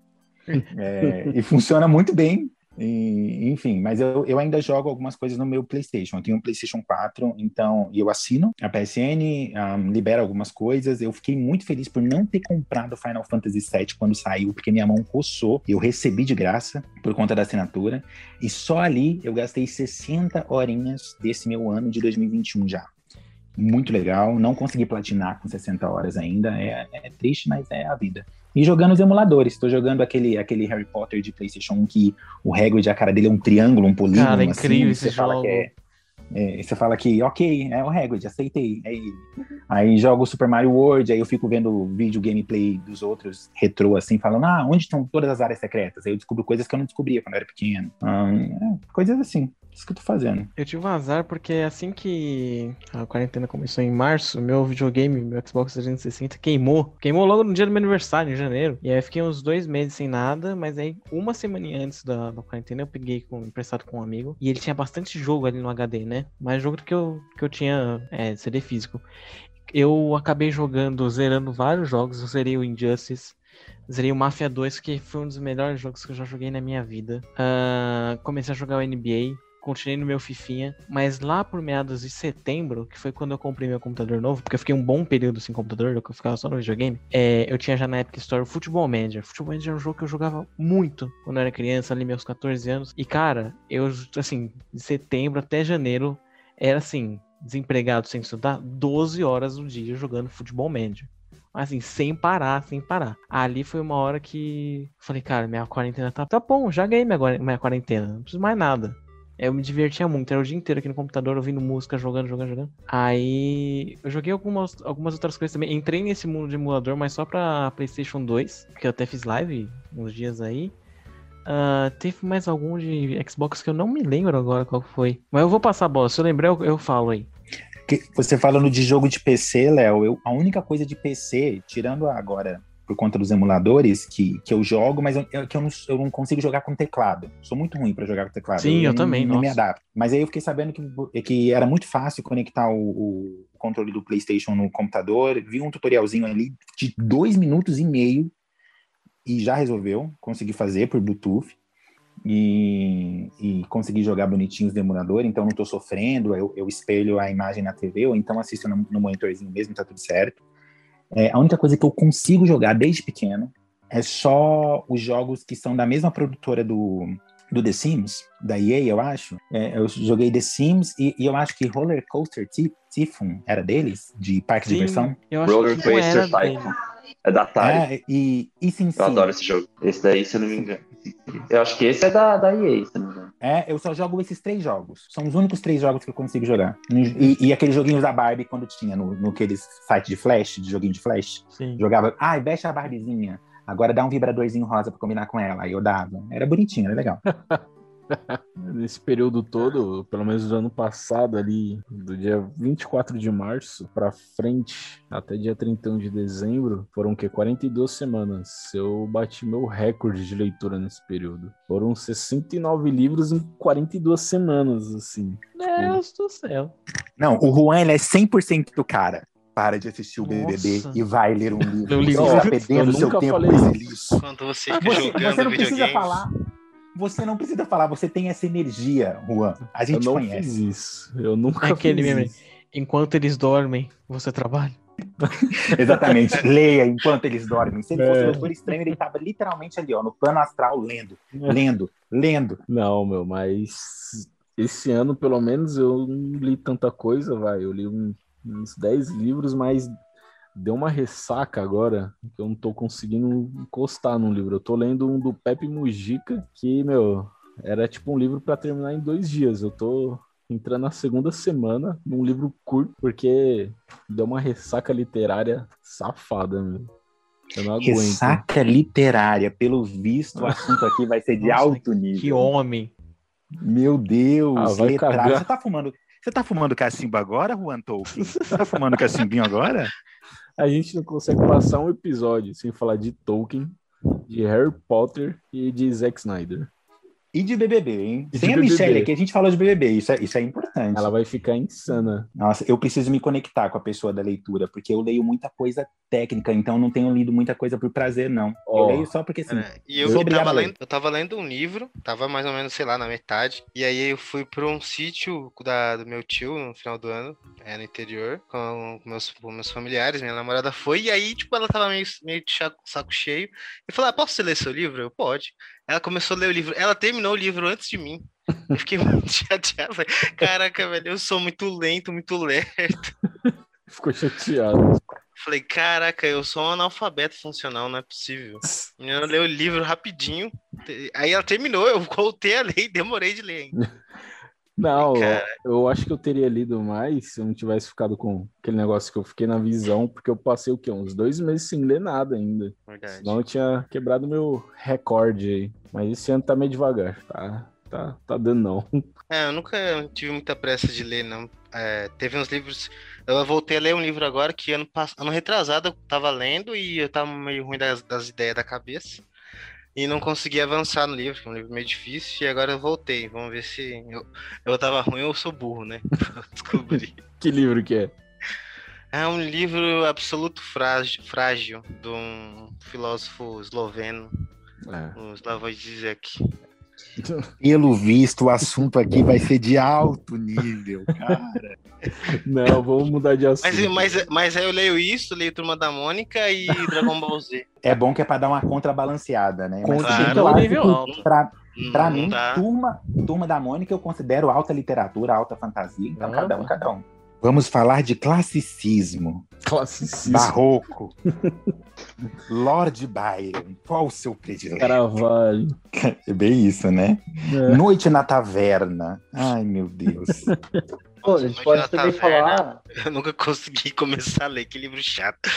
É, e funciona muito bem. E, enfim, mas eu, eu ainda jogo algumas coisas no meu PlayStation. Eu tenho um PlayStation 4, então eu assino a PSN, um, libera algumas coisas. Eu fiquei muito feliz por não ter comprado Final Fantasy VII quando saiu, porque minha mão coçou. Eu recebi de graça por conta da assinatura. E só ali eu gastei 60 horinhas desse meu ano de 2021 já muito legal. Não consegui platinar com 60 horas ainda. É, é triste, mas é a vida. E jogando os emuladores. Estou jogando aquele, aquele Harry Potter de PlayStation 1 que o Hagrid, a cara dele é um triângulo, um polígono. Cara, é
assim, incrível esse
jogo. Fala que é, é, você fala que, ok, é o Hagrid, aceitei. Aí, aí jogo o Super Mario World, aí eu fico vendo vídeo gameplay dos outros retrô, assim, falando, ah, onde estão todas as áreas secretas? Aí eu descubro coisas que eu não descobria quando eu era pequeno. Hum, é, coisas assim. Isso que eu tô fazendo.
Eu tive um azar porque assim que a quarentena começou em março, meu videogame, meu Xbox 360 queimou. Queimou logo no dia do meu aniversário, em janeiro. E aí fiquei uns dois meses sem nada, mas aí uma semana antes da, da quarentena eu peguei com, emprestado com um amigo. E ele tinha bastante jogo ali no HD, né? Mais jogo do que eu, que eu tinha é, CD físico. Eu acabei jogando, zerando vários jogos. Eu zerei o Injustice. Zerei o Mafia 2, que foi um dos melhores jogos que eu já joguei na minha vida. Uh, comecei a jogar o NBA continuei no meu Fifinha, mas lá por meados de setembro, que foi quando eu comprei meu computador novo, porque eu fiquei um bom período sem computador, eu ficava só no videogame, é, eu tinha já na Epic Store o Football Manager. Football Manager é um jogo que eu jogava muito quando eu era criança, ali meus 14 anos. E cara, eu, assim, de setembro até janeiro, era assim, desempregado sem estudar, 12 horas no dia jogando Football Manager assim, sem parar, sem parar. Ali foi uma hora que falei, cara, minha quarentena tá, tá bom, já ganhei minha, minha quarentena, não preciso mais nada. Eu me divertia muito, era o dia inteiro aqui no computador ouvindo música, jogando, jogando, jogando. Aí eu joguei algumas, algumas outras coisas também. Entrei nesse mundo de emulador, mas só pra PlayStation 2, que eu até fiz live uns dias aí. Uh, teve mais algum de Xbox que eu não me lembro agora qual foi. Mas eu vou passar a bola, se eu lembrar eu, eu falo aí.
Você falando de jogo de PC, Léo, a única coisa de PC, tirando agora por conta dos emuladores que, que eu jogo, mas eu, eu, que eu não, eu não consigo jogar com teclado. Sou muito ruim para jogar com teclado.
Sim, eu,
eu
também.
Não, não me adapto. Mas aí eu fiquei sabendo que, que era muito fácil conectar o, o controle do PlayStation no computador. Vi um tutorialzinho ali de dois minutos e meio e já resolveu. Consegui fazer por Bluetooth. E, e consegui jogar bonitinhos no emulador, então não estou sofrendo, eu, eu espelho a imagem na TV, ou então assisto no, no monitorzinho mesmo, tá tudo certo. É, a única coisa que eu consigo jogar desde pequeno é só os jogos que são da mesma produtora do, do The Sims, da EA, eu acho. É, eu joguei The Sims e, e, eu acho que Roller Coaster Typhoon era deles, de parque Sim, de diversão.
Eu acho Roller que Coaster Typhoon. É da Atari.
É, e, e sim,
Eu adoro esse jogo. Esse daí, se eu não me engano. Eu acho que esse é da, da EA, se não me engano.
É, eu só jogo esses três jogos. São os únicos três jogos que eu consigo jogar. E, e aqueles joguinhos da Barbie, quando tinha no, no aqueles site de flash, de joguinho de flash. Sim. Jogava, ai, ah, veste a Barbiezinha. Agora dá um vibradorzinho rosa pra combinar com ela. Aí eu dava. Era bonitinho, era legal.
Nesse período todo, pelo menos do ano passado, ali, do dia 24 de março para frente, até dia 31 de dezembro, foram que 42 semanas. Eu bati meu recorde de leitura nesse período. Foram 69 livros em 42 semanas, assim.
Deus do céu.
Não, o Juan ele é 100% do cara para de assistir o BBB Nossa. e vai ler um livro.
Eu
livro.
Você
está perdendo seu tempo
falei
isso.
Quando você está você,
jogando você não precisa falar você não precisa falar, você tem essa energia, Juan. A gente
eu não
conhece.
Fiz isso. Eu nunca
é aquele
fiz
meme.
isso.
Enquanto eles dormem, você trabalha.
Exatamente. Leia enquanto eles dormem. Se ele fosse é. doutor estranho, ele estava literalmente ali, ó, no plano astral, lendo, lendo, lendo.
Não, meu, mas esse ano, pelo menos, eu não li tanta coisa, vai. Eu li um, uns 10 livros, mas deu uma ressaca agora, que eu não tô conseguindo encostar num livro. Eu tô lendo um do Pepe Mujica, que, meu, era tipo um livro para terminar em dois dias. Eu tô entrando na segunda semana num livro curto, porque deu uma ressaca literária safada, meu. Eu não aguento.
Ressaca literária, pelo visto, o assunto aqui vai ser de Nossa, alto nível.
Que homem.
Meu Deus, ah, letrado. Você tá fumando. Você tá fumando cachimbo agora, Juan Tolkien? Você tá fumando cachimbinho agora?
A gente não consegue passar um episódio sem falar de Tolkien, de Harry Potter e de Zack Snyder.
E de BBB, hein? E Sem a Michelle aqui, a gente falou de BBB, isso é, isso é importante.
Ela vai ficar insana.
Nossa, eu preciso me conectar com a pessoa da leitura, porque eu leio muita coisa técnica, então não tenho lido muita coisa por prazer, não. Oh. Eu leio só porque sim.
É, e eu, eu, tava lendo, eu tava lendo um livro, tava mais ou menos, sei lá, na metade, e aí eu fui para um sítio da, do meu tio no final do ano, é, no interior, com meus, com meus familiares, minha namorada foi, e aí, tipo, ela tava meio, meio de saco cheio, e falou, ah, posso ler seu livro? Eu, pode. Ela começou a ler o livro. Ela terminou o livro antes de mim. Eu fiquei muito chateado. Caraca, velho, eu sou muito lento, muito lerdo.
Ficou chateado.
Falei, caraca, eu sou um analfabeto funcional, não é possível. Menina leu o livro rapidinho. Aí ela terminou, eu voltei a ler e demorei de ler ainda.
Não, Cara. eu acho que eu teria lido mais se eu não tivesse ficado com aquele negócio que eu fiquei na visão, porque eu passei o quê? Uns dois meses sem ler nada ainda. Verdade. Senão eu tinha quebrado meu recorde aí. Mas esse ano tá meio devagar, tá? Tá, tá dando não.
É, eu nunca tive muita pressa de ler, não. É, teve uns livros. Eu voltei a ler um livro agora que ano, ano retrasado eu tava lendo e eu tava meio ruim das, das ideias da cabeça e não consegui avançar no livro, que é um livro meio difícil, e agora eu voltei. Vamos ver se eu, eu tava ruim ou eu sou burro, né? Descobri.
que livro que é?
É um livro absoluto frágil, frágil de um filósofo esloveno, é. o Slavoj Zizek.
Pelo visto, o assunto aqui vai ser de alto nível, cara.
Não, vamos mudar de assunto.
Mas, mas, mas aí eu leio isso, leio Turma da Mônica e Dragon Ball Z.
É bom que é pra dar uma contrabalanceada, né?
Mas claro, nível alto.
Pra, pra mim, turma, turma da Mônica eu considero alta literatura, alta fantasia. Então, cada um, cada um. Vamos falar de classicismo.
Classicismo.
Barroco. Lord Byron. Qual o seu predileto?
Carvalho.
É bem isso, né? É. Noite na taverna. Ai, meu Deus.
Pô, a gente pode também falar.
Eu nunca consegui começar a ler, que livro chato.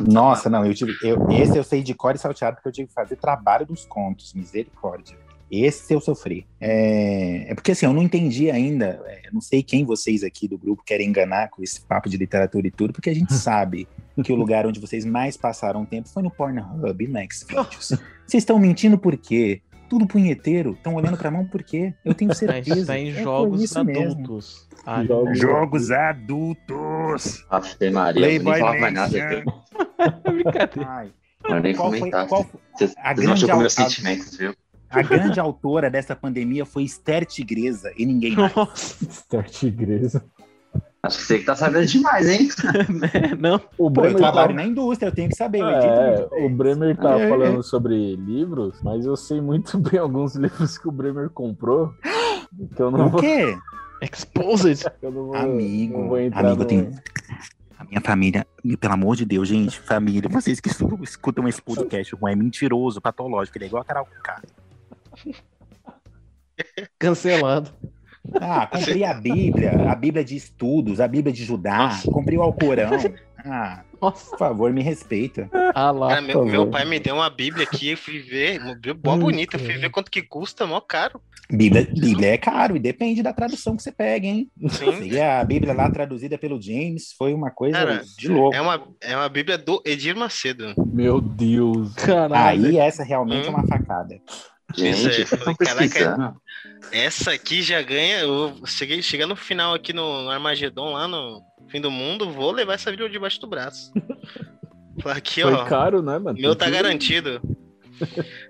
Nossa, não, eu tive. Eu, esse eu sei de cor e salteado, porque eu tive que fazer trabalho dos contos, misericórdia. Esse eu sofri. É, é porque assim, eu não entendi ainda, é, não sei quem vocês aqui do grupo querem enganar com esse papo de literatura e tudo, porque a gente sabe que o lugar onde vocês mais passaram tempo foi no Pornhub e no Xvideos. Vocês estão mentindo por quê? Tudo punheteiro, estão olhando pra mão por quê? Eu tenho certeza.
Está em é jogos adultos.
Ah, jogos, jogos adultos.
Afe Maria, eu nem falar mais nada aqui.
Brincadeira. Ai,
eu nem qual comentar. Foi, qual Vocês, a grande, meus sentimentos, viu?
A grande autora dessa pandemia foi Esther Tigresa e ninguém mais. Nossa,
Esther Tigresa.
Acho que você que tá sabendo demais, hein?
não.
O Bremer eu trabalho tá... na indústria, eu tenho que saber.
É, o Bremer tá é. falando sobre livros, mas eu sei muito bem alguns livros que o Bremer comprou.
Eu não o vou... quê?
Exposed.
Vou, amigo, amigo, no... tem... A minha família, pelo amor de Deus, gente, família, vocês que escutam esse podcast, é mentiroso, patológico, ele é igual a Carol K.
Cancelado.
Ah, comprei a Bíblia, a Bíblia de estudos, a Bíblia de Judá, comprei o Alcorão. Ah, Nossa. por favor, me respeita.
Ah, lá, Cara, meu, meu, pai me deu uma Bíblia aqui, eu fui ver, boa bonita, fui ver quanto que custa, mó caro.
Bíblia, Bíblia é caro e depende da tradução que você pega, hein? Sim. a Bíblia lá traduzida pelo James foi uma coisa Cara, de louco.
É uma, é uma Bíblia do Edir Macedo.
Meu Deus.
Caralho. Aí essa realmente hum. é uma facada.
Gente, é, caraca,
essa aqui já ganha. Eu cheguei, chegando no final aqui no, no Armagedon, lá no fim do mundo, vou levar essa vídeo debaixo do braço. Aqui,
Foi
ó.
caro, né, mano?
Meu tá garantido.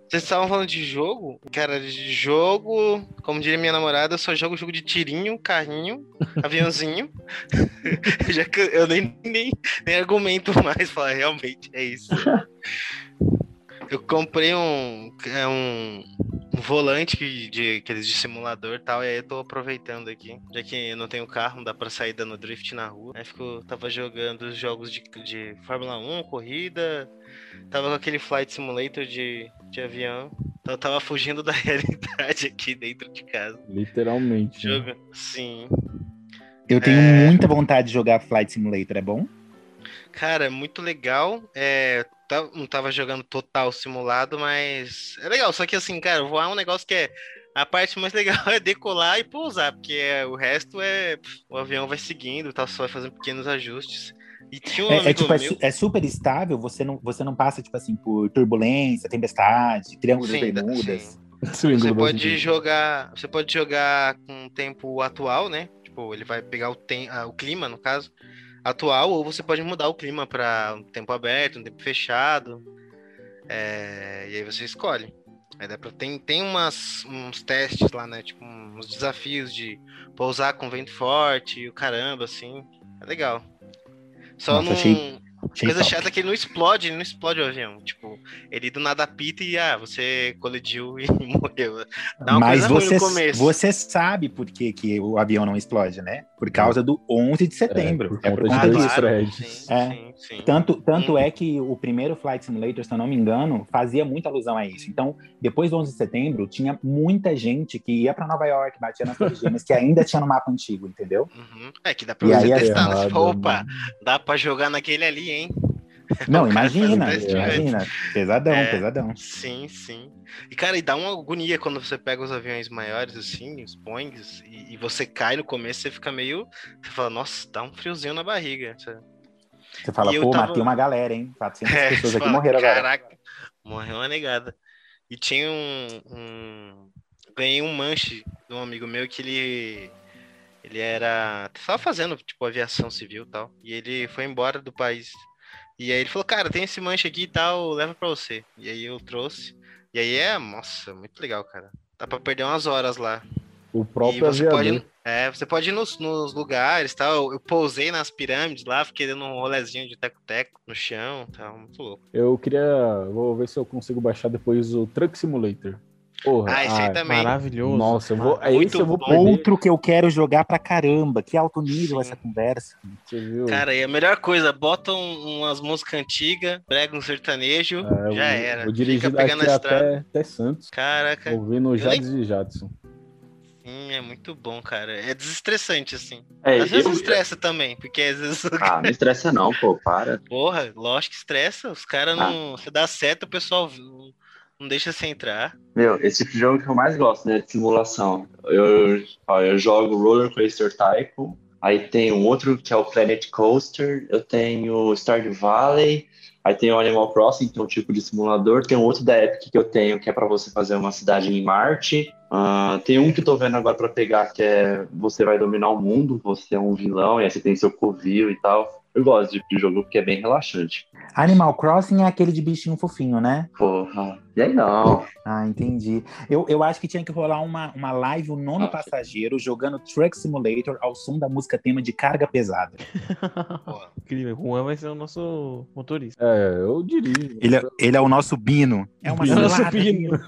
Vocês estavam falando de jogo? Cara, de jogo, como diria minha namorada, eu só jogo jogo de tirinho, carrinho, aviãozinho. Já que eu nem, nem, nem argumento mais, falar realmente é isso. Eu comprei um, é um, um volante que, de, aqueles de simulador e tal, e aí eu tô aproveitando aqui. Já que eu não tenho carro, não dá pra sair dando drift na rua. Aí fico, tava jogando os jogos de, de Fórmula 1, corrida. Tava com aquele Flight Simulator de, de avião. Então eu tava fugindo da realidade aqui dentro de casa.
Literalmente.
Né? Joga... Né? Sim.
Eu tenho é... muita vontade de jogar Flight Simulator, é bom?
Cara, é muito legal. É, não tava jogando total simulado, mas é legal. Só que assim, cara, voar é um negócio que é. A parte mais legal é decolar e pousar, porque é, o resto é. O avião vai seguindo, tá só fazendo pequenos ajustes.
E tinha um é, é, tipo, é meu... é, é, super estável, você não, você não passa, tipo assim, por turbulência, tempestade, triângulo das bermudas.
Você pode jogar. Você pode jogar com o tempo atual, né? Tipo, ele vai pegar o, tem, ah, o clima, no caso, atual, ou você pode mudar o clima para um tempo aberto, um tempo fechado. É, e aí você escolhe. Aí dá pra, tem tem umas, uns testes lá, né? Tipo, uns desafios de pousar com vento forte e o caramba, assim. É legal. Só Nossa, não. Achei, coisa top. chata é que ele não explode, ele não explode o avião. Tipo, ele do nada apita e ah, você colidiu e morreu.
Mas você, você sabe por que, que o avião não explode, né? Por causa do 11 de setembro. É, por, é por disso. Claro, sim, é. Sim, sim. Tanto, tanto hum. é que o primeiro Flight Simulator, se eu não me engano, fazia muita alusão a isso. Então, depois do 11 de setembro, tinha muita gente que ia para Nova York, batia nas torres gêmeas, que ainda tinha no mapa antigo, entendeu?
Uhum. É que dá pra e você testar, né? Opa, dá pra jogar naquele ali, hein?
Não, imagina, imagina. Pesadão, é, pesadão.
Sim, sim. E, cara, e dá uma agonia quando você pega os aviões maiores, assim, os Boeings, e, e você cai no começo, você fica meio. Você fala, nossa, dá um friozinho na barriga. Você,
você fala, pô, tava... matei uma galera, hein? 400 é, pessoas aqui fala, morreram
agora. Caraca, morreu uma negada. E tinha um, um. Ganhei um manche de um amigo meu que ele. Ele era. Tava fazendo, tipo, aviação civil e tal. E ele foi embora do país e aí ele falou, cara, tem esse manche aqui e tal, leva pra você. E aí eu trouxe. E aí é, nossa, muito legal, cara. Dá pra perder umas horas lá.
O próprio você pode,
É, você pode ir nos, nos lugares tal. Eu pousei nas pirâmides lá, fiquei dando um rolezinho de teco-teco no chão, tal, muito louco.
Eu queria. Vou ver se eu consigo baixar depois o Truck Simulator.
Porra, ah, esse aí também.
Maravilhoso.
Nossa, eu vou, é esse eu vou.
Outro que eu quero jogar pra caramba. Que alto nível Sim. essa conversa.
Cara, e a melhor coisa, botam umas músicas antigas, prega um sertanejo, é, já vou, era.
Vou dirigir daqui até, até Santos.
Caraca.
Ouvindo o Jades nem... e Jadson.
Sim, é muito bom, cara. É desestressante, assim. É, às vezes eu... estressa também, porque às vezes.
Ah, não estressa não, pô, para.
Porra, lógico que estressa. Os caras ah. não. Você dá certo, o pessoal não deixa você entrar.
Meu, esse tipo jogo que eu mais gosto, né? De simulação. Eu, ó, eu jogo Roller Coaster Tycoon. Aí tem um outro que é o Planet Coaster. Eu tenho Stardew Valley. Aí tem o Animal Crossing, que é um tipo de simulador. Tem um outro da Epic que eu tenho, que é para você fazer uma cidade em Marte. Uh, tem um que eu tô vendo agora para pegar, que é você vai dominar o mundo, você é um vilão, e aí você tem seu covil e tal. Eu gosto de jogo porque é bem relaxante.
Animal Crossing é aquele de bichinho fofinho, né?
Porra. E aí não.
Ah, entendi. Eu, eu acho que tinha que rolar uma, uma live, o nono ah. passageiro, jogando Truck Simulator ao som da música tema de carga pesada.
Incrível. O Juan vai ser o nosso motorista.
É, eu diria.
Ele é, ele é o nosso Bino.
É uma é nosso Bino.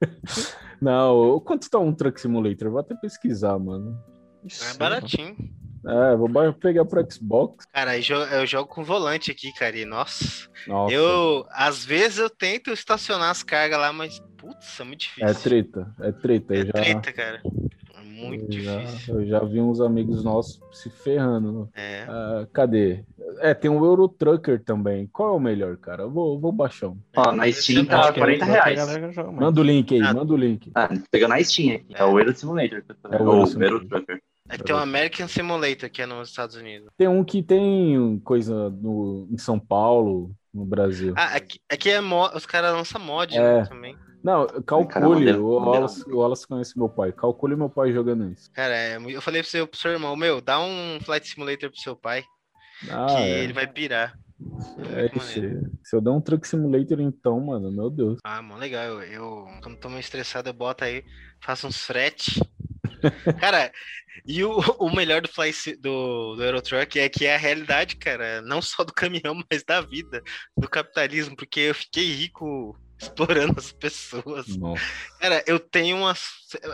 não, quanto tá um Truck Simulator? Vou até pesquisar, mano.
É baratinho.
É, vou pegar pro Xbox.
Cara, eu jogo com volante aqui, cara, e nossa. nossa. Eu, às vezes eu tento estacionar as cargas lá, mas, putz, é muito difícil.
É treta, é treta.
É
já...
treta, cara. É muito
eu
difícil.
Já, eu já vi uns amigos nossos se ferrando.
É.
Uh, cadê? É, tem o Euro Trucker também. Qual é o melhor, cara? Eu vou, vou baixar um.
Ó, na Steam tá 40 reais.
Manda o link aí, ah. manda o link.
Ah, pegando na Steam aqui. É o Euro Simulator. É o Euro Trucker.
É que tem o American Simulator que é nos Estados Unidos.
Tem um que tem coisa no, em São Paulo, no Brasil.
Ah, aqui, aqui é mod, os caras lançam mod né, é. também.
Não, calcule. Caramba, o, Wallace, o Wallace conhece meu pai. Calcule meu pai jogando isso.
Cara, é, eu falei pro seu, pro seu irmão, meu, dá um Flight Simulator pro seu pai. Ah, que é. ele vai pirar.
É, se, se eu der um Truck Simulator, então, mano, meu Deus.
Ah, mano, legal. Eu, eu quando tô meio estressado, eu boto aí, faço uns frete. Cara, e o, o melhor do, Fly, do, do Eurotruck é que é a realidade, cara, não só do caminhão, mas da vida, do capitalismo, porque eu fiquei rico explorando as pessoas. Nossa. Cara, eu tenho uma.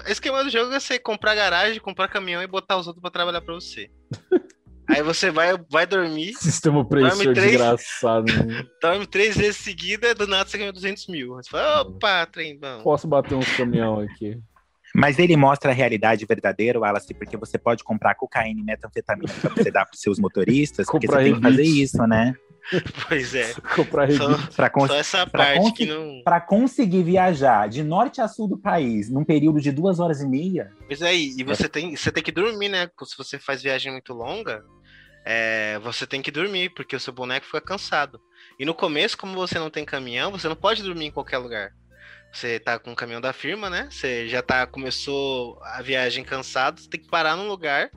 Esquema do jogo é você comprar garagem, comprar caminhão e botar os outros para trabalhar para você. Aí você vai, vai dormir.
Sistema três, desgraçado. Né?
dorme três vezes seguida, do nada você ganha 200 mil. Você fala, opa, trem bom.
Posso bater uns caminhão aqui.
Mas ele mostra a realidade verdadeira, Wallace, porque você pode comprar cocaína e metanfetamina para você dar para seus motoristas, porque você tem que fazer isso, né?
Pois é.
Comprar
Só.
Pra, cons
só essa
pra
parte que não.
pra conseguir viajar de norte a sul do país num período de duas horas e meia,
Pois é, e e você tem, você tem que dormir, né? Se você faz viagem muito longa, é, você tem que dormir, porque o seu boneco fica cansado. E no começo, como você não tem caminhão, você não pode dormir em qualquer lugar. Você tá com o caminhão da firma, né? Você já tá, começou a viagem cansado, você tem que parar num lugar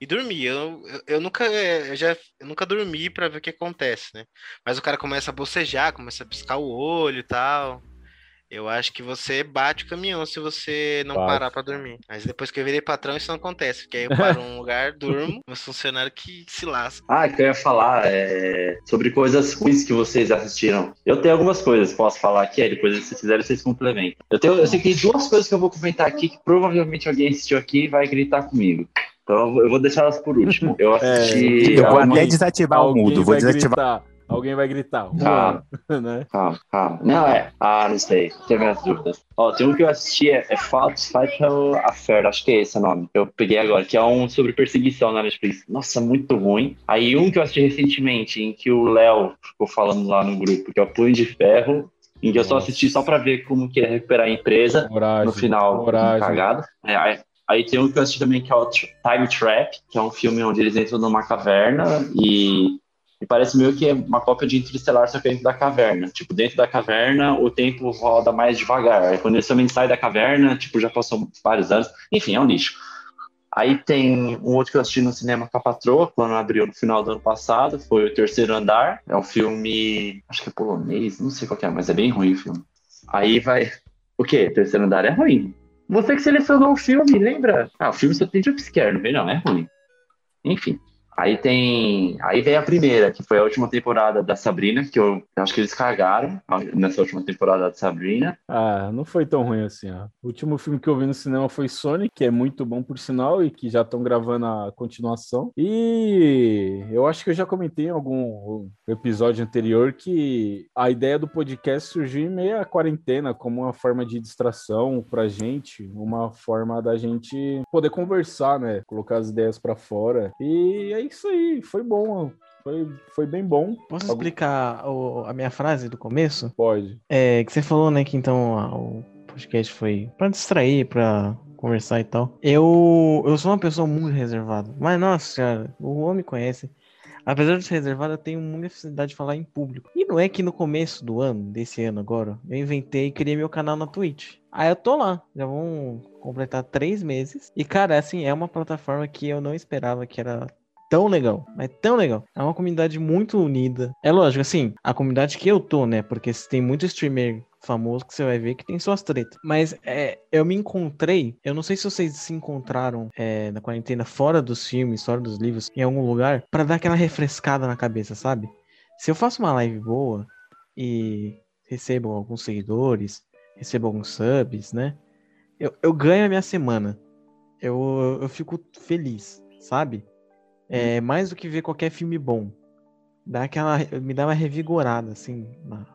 e dormir. Eu, eu, eu nunca, eu já, eu nunca dormi pra ver o que acontece, né? Mas o cara começa a bocejar, começa a piscar o olho e tal. Eu acho que você bate o caminhão se você não
Bate.
parar pra dormir. Mas depois que eu virei patrão, isso não acontece. Porque aí eu paro num lugar, durmo, meus funcionários que se lascam.
Ah, que eu ia falar é, sobre coisas ruins que vocês assistiram. Eu tenho algumas coisas, posso falar aqui, aí depois se vocês quiserem, vocês complementam. Eu, tenho, eu sei que tem duas coisas que eu vou comentar aqui que provavelmente alguém assistiu aqui e vai gritar comigo. Então eu vou- deixar elas por último. Eu assisti.
eu vou até desativar o
Alguém
mudo, vou
vai
desativar.
gritar. Alguém vai gritar.
Calma.
Juan, né?
Calma, calma. Não, é. Ah, não sei. Tenho minhas dúvidas. Ó, tem um que eu assisti, é, é Fatos Fatal Affair, acho que é esse o nome. Eu peguei agora, que é um sobre perseguição na Netflix. Nossa, muito ruim. Aí um que eu assisti recentemente, em que o Léo ficou falando lá no grupo, que é o Punho de Ferro, em que eu só assisti só pra ver como que é recuperar a empresa.
Coragem.
no final,
Coragem.
cagado. É, aí, aí tem um que eu assisti também que é o Time Trap, que é um filme onde eles entram numa caverna e, e parece meio que é uma cópia de Interestelar, só que dentro da caverna. Tipo, dentro da caverna o tempo roda mais devagar. Aí quando eles também saem da caverna, tipo, já passou vários anos. Enfim, é um lixo. Aí tem um outro que eu assisti no cinema com a patroa, quando abriu no final do ano passado, foi o Terceiro Andar. É um filme, acho que é polonês, não sei qual é, mas é bem ruim o filme. Aí vai. O quê? Terceiro Andar é ruim. Você que selecionou o filme, lembra? Ah, o filme só tem jumpscare, não vem não, é ruim. Enfim. Aí tem. Aí vem a primeira, que foi a última temporada da Sabrina, que eu acho que eles cagaram nessa última temporada da Sabrina.
Ah, não foi tão ruim assim, ó. O último filme que eu vi no cinema foi Sonic, que é muito bom por sinal e que já estão gravando a continuação. E eu acho que eu já comentei em algum episódio anterior que a ideia do podcast surgiu em meio à quarentena como uma forma de distração pra gente, uma forma da gente poder conversar, né? Colocar as ideias pra fora. E é isso aí, foi bom. Foi, foi bem bom.
Posso
Algum-
explicar o- a minha frase do começo?
Pode.
É, que você falou, né, que então a- o podcast foi pra distrair, pra conversar e tal. Eu, eu sou uma pessoa muito reservada. Mas, nossa senhora, o homem me conhece. Apesar de ser reservado, eu tenho muita necessidade de falar em público. E não é que no começo do ano, desse ano agora, eu inventei e criei meu canal na Twitch. Aí eu tô lá, já vão completar três meses. E, cara, assim, é uma plataforma que eu não esperava que era tão legal, mas tão legal. É uma comunidade muito unida. É lógico, assim, a comunidade que eu tô, né? Porque tem muito streamer famoso que você vai ver que tem suas tretas. Mas é, eu me encontrei, eu não sei se vocês se encontraram é, na quarentena fora dos filmes, fora dos livros, em algum lugar, pra dar aquela refrescada na cabeça, sabe? Se eu faço uma live boa e recebo alguns seguidores, recebo alguns subs, né? Eu, eu ganho a minha semana. Eu, eu fico feliz, sabe? É mais do que ver qualquer filme bom. Dá aquela, me dá uma revigorada, assim, na,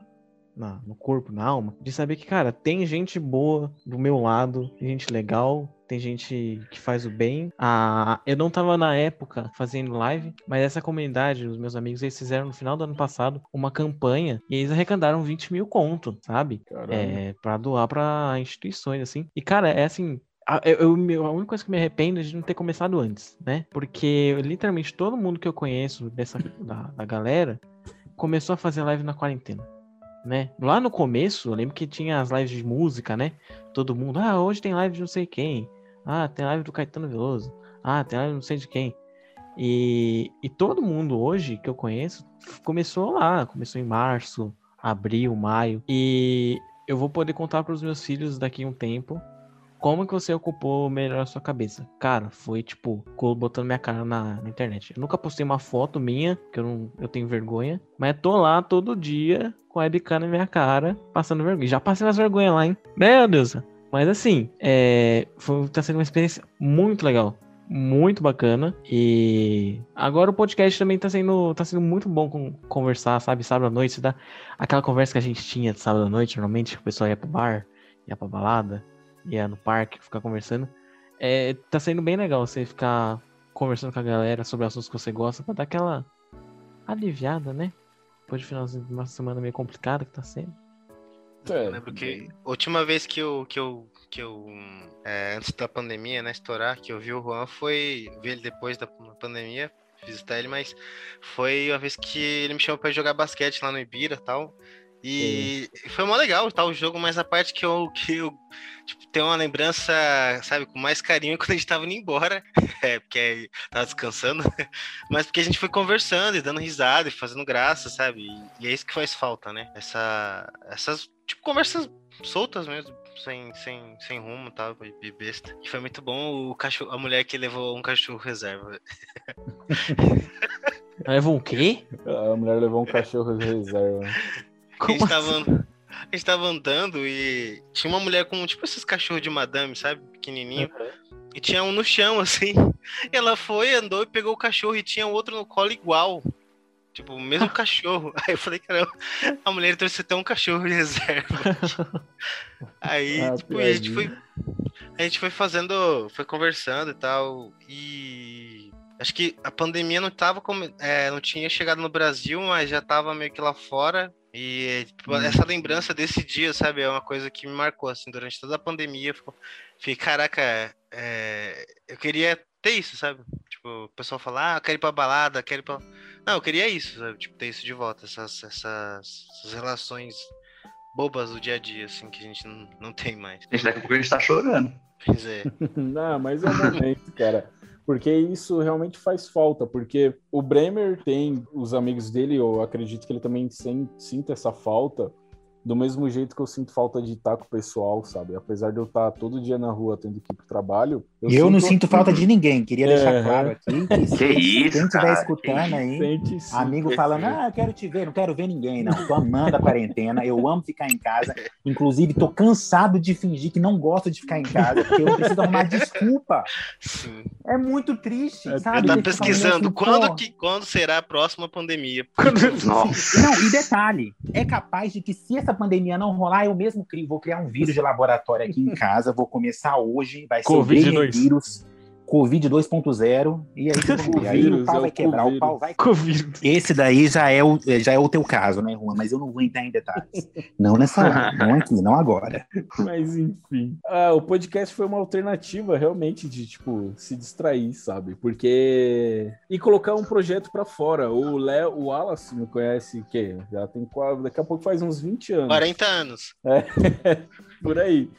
na- no corpo, na alma, de saber que, cara, tem gente boa do meu lado, tem gente legal, tem gente que faz o bem. Ah, eu não tava na época fazendo live, mas essa comunidade, os meus amigos, eles fizeram no final do ano passado uma campanha e eles arrecadaram 20 mil conto, sabe?
Caramba.
É, pra doar pra instituições, assim. E, cara, é assim. A, eu, a única coisa que me arrependo é de não ter começado antes, né? Porque literalmente todo mundo que eu conheço dessa, da, da galera começou a fazer live na quarentena, né? Lá no começo, eu lembro que tinha as lives de música, né? Todo mundo, ah, hoje tem live de não sei quem. Ah, tem live do Caetano Veloso. Ah, tem live não sei de quem. E, e todo mundo hoje que eu conheço começou lá, começou em março, abril, maio. E eu vou poder contar para os meus filhos daqui a um tempo como que você ocupou melhor a sua cabeça. Cara, foi tipo, botando minha cara na, na internet. Eu nunca postei uma foto minha, que eu não eu tenho vergonha, mas tô lá todo dia com a webcam na minha cara, passando vergonha. Já passei umas vergonhas lá, hein? Meu Deus. Mas assim, é, foi, tá sendo uma experiência muito legal. Muito bacana. E agora o podcast também tá sendo, tá sendo muito bom com, conversar, sabe? Sábado à noite, dá aquela conversa que a gente tinha de sábado à noite, normalmente, o pessoal ia pro bar, ia pra balada, ia no parque, ficar conversando. É, tá sendo bem legal você ficar conversando com a galera sobre assuntos que você gosta, pra dar aquela aliviada, né? Depois de finalzinho de uma semana meio complicada que tá sendo.
É, eu lembro que a última vez que eu, que eu, que eu é, antes da pandemia, né, estourar, que eu vi o Juan foi ver ele depois da pandemia, visitar ele, mas foi uma vez que ele me chamou para jogar basquete lá no Ibira tal. E Sim. foi mó legal tal, o jogo, mas a parte que eu, que eu tipo, tenho uma lembrança, sabe, com mais carinho quando a gente tava indo embora, é, porque tava descansando, mas porque a gente foi conversando e dando risada e fazendo graça, sabe? E, e é isso que faz falta, né? Essa, essas, tipo, conversas soltas mesmo, sem, sem, sem rumo tal, de besta. E foi muito bom o cachorro, a mulher que levou um cachorro reserva.
levou o quê?
A mulher levou um cachorro reserva.
Como a gente, tava, assim? a gente tava andando e tinha uma mulher com tipo esses cachorros de madame, sabe? Pequenininho. Uhum. E tinha um no chão, assim. E ela foi, andou e pegou o cachorro e tinha outro no colo igual. Tipo, o mesmo cachorro. Aí eu falei, caramba, a mulher trouxe até um cachorro de reserva. Aí, ah, tipo, a gente foi. A gente foi fazendo. Foi conversando e tal. E. Acho que a pandemia não tava como. É, não tinha chegado no Brasil, mas já tava meio que lá fora. E tipo, hum. essa lembrança desse dia, sabe, é uma coisa que me marcou, assim, durante toda a pandemia. Fiquei, caraca, é, eu queria ter isso, sabe? Tipo, o pessoal fala, ah, quero ir pra balada, quero ir pra. Não, eu queria isso, sabe? Tipo, ter isso de volta, essas, essas, essas relações bobas do dia a dia, assim, que a gente não, não tem mais.
A gente, daqui a pouco a gente tá chorando.
Pois é.
não, mas é momento, cara porque isso realmente faz falta, porque o Bremer tem os amigos dele, eu acredito que ele também sinta essa falta, do mesmo jeito que eu sinto falta de estar com o pessoal, sabe? Apesar de eu estar todo dia na rua tendo que ir pro trabalho.
Eu, eu sinto... não sinto falta de ninguém, queria deixar é. claro aqui. Que,
que isso, quem
estiver escutando aí, sente, amigo falando, ah, eu quero te ver, não quero ver ninguém, não. Tô amando a quarentena, eu amo ficar em casa. Inclusive, tô cansado de fingir que não gosto de ficar em casa, porque eu preciso arrumar desculpa. Sim. É muito triste, é, sabe?
Eu tô pesquisando assim, quando, que, quando será a próxima pandemia.
Nossa. Não, e detalhe, é capaz de que se essa pandemia não rolar, eu mesmo crio, vou criar um vírus de laboratório aqui em casa, vou começar hoje, vai ser COVID o vírus. Covid 2.0 e aí, aí o pau é vai quebrar, COVID. o pau vai. COVID. Esse daí já é, o, já é o teu caso, né, Juan? Mas eu não vou entrar em detalhes. Não nessa hora, não aqui, não agora.
Mas enfim. Ah, o podcast foi uma alternativa realmente de, tipo, se distrair, sabe? Porque. E colocar um projeto para fora. O Léo, o Wallace me conhece, que já tem quase. Daqui a pouco faz uns 20 anos.
40 anos.
É, por aí.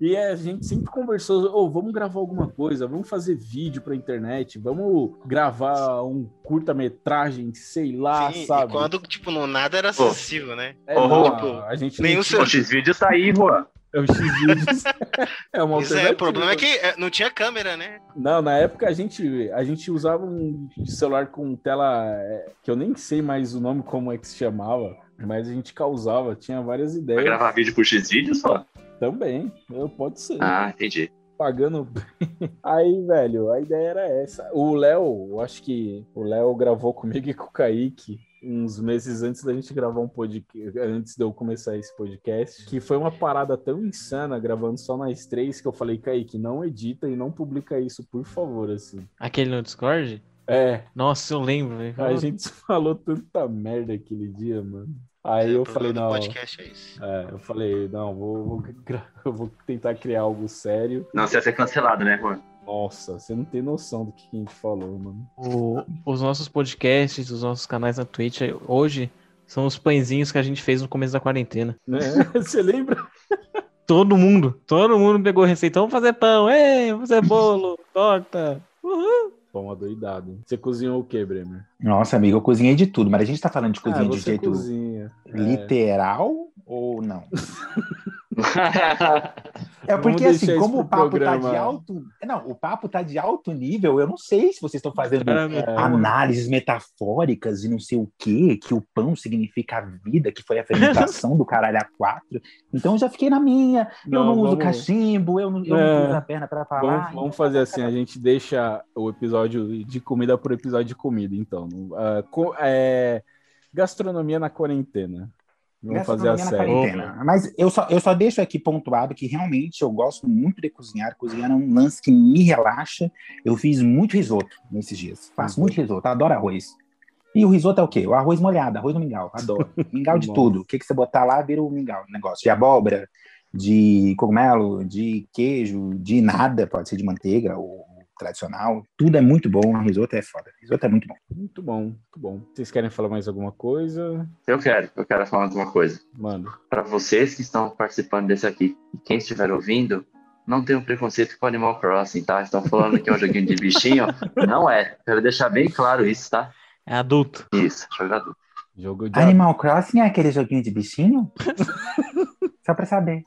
E a gente sempre conversou, oh, vamos gravar alguma coisa, vamos fazer vídeo pra internet, vamos gravar um curta-metragem, sei lá, Sim, sabe?
E quando, tipo, não, nada era acessível, né?
É, oh, não, tipo, a gente nenhum tinha... O X-Vídeo tá aí, Juan.
É o X-Vídeos.
é uma é, o problema é que é, não tinha câmera, né?
Não, na época a gente, a gente usava um celular com tela é, que eu nem sei mais o nome como é que se chamava, mas a gente causava, tinha várias ideias.
Vai gravar vídeo por X-Vídeos só?
Também, pode ser.
Ah, entendi.
Pagando. Aí, velho, a ideia era essa. O Léo, eu acho que o Léo gravou comigo e com o Kaique uns meses antes da gente gravar um podcast, antes de eu começar esse podcast, que foi uma parada tão insana gravando só nós três que eu falei, Kaique, não edita e não publica isso, por favor, assim.
Aquele no Discord?
É.
Nossa, eu lembro.
A gente falou tanta merda aquele dia, mano. Aí é, eu falei, não.
podcast é isso.
É, eu falei, não, vou, vou, eu vou tentar criar algo sério.
Não, você ia ser cancelado, né, Juan?
Nossa, você não tem noção do que a gente falou, mano.
O, os nossos podcasts, os nossos canais na Twitch, hoje, são os pãezinhos que a gente fez no começo da quarentena.
É, você lembra?
Todo mundo, todo mundo pegou receita. Vamos fazer pão, ei, vamos fazer bolo, torta.
Pão adoidado. Você cozinhou o que, Bremer?
Nossa, amigo, eu cozinhei de tudo, mas a gente tá falando de cozinha ah, de jeito cozinha. É. literal é. ou não? é porque assim, como o papo programa. tá de alto. Não, o papo tá de alto nível, eu não sei se vocês estão fazendo é. análises metafóricas e não sei o quê, que o pão significa a vida, que foi a fermentação do caralho a quatro. Então eu já fiquei na minha, não, eu não vamos... uso cachimbo, eu não, eu é. não uso a perna para falar.
Vamos, vamos então fazer assim, a gente deixa o episódio de comida por episódio de comida, então. Uh, co é, gastronomia na quarentena. Vamos fazer a série.
Mas eu só, eu só deixo aqui pontuado que realmente eu gosto muito de cozinhar. Cozinhar é um lance que me relaxa. Eu fiz muito risoto nesses dias. Faço uhum. muito risoto, adoro arroz. E o risoto é o quê? O arroz molhado, arroz no mingau. Adoro. Mingau de tudo. O que, que você botar lá vira o mingau. Negócio de abóbora, de cogumelo, de queijo, de nada. Pode ser de manteiga ou tradicional. Tudo é muito bom. O risoto é foda. O risoto é muito bom.
Muito bom, muito bom. Vocês querem falar mais alguma coisa?
Eu quero, eu quero falar de uma coisa.
Mano,
Para vocês que estão participando desse aqui, e quem estiver ouvindo, não tenham preconceito com Animal Crossing, tá? Estão falando que é um joguinho de bichinho. Não é. Quero deixar bem claro isso, tá?
É adulto.
Isso, jogador.
jogo de
Animal Crossing é aquele joguinho de bichinho? Só pra saber.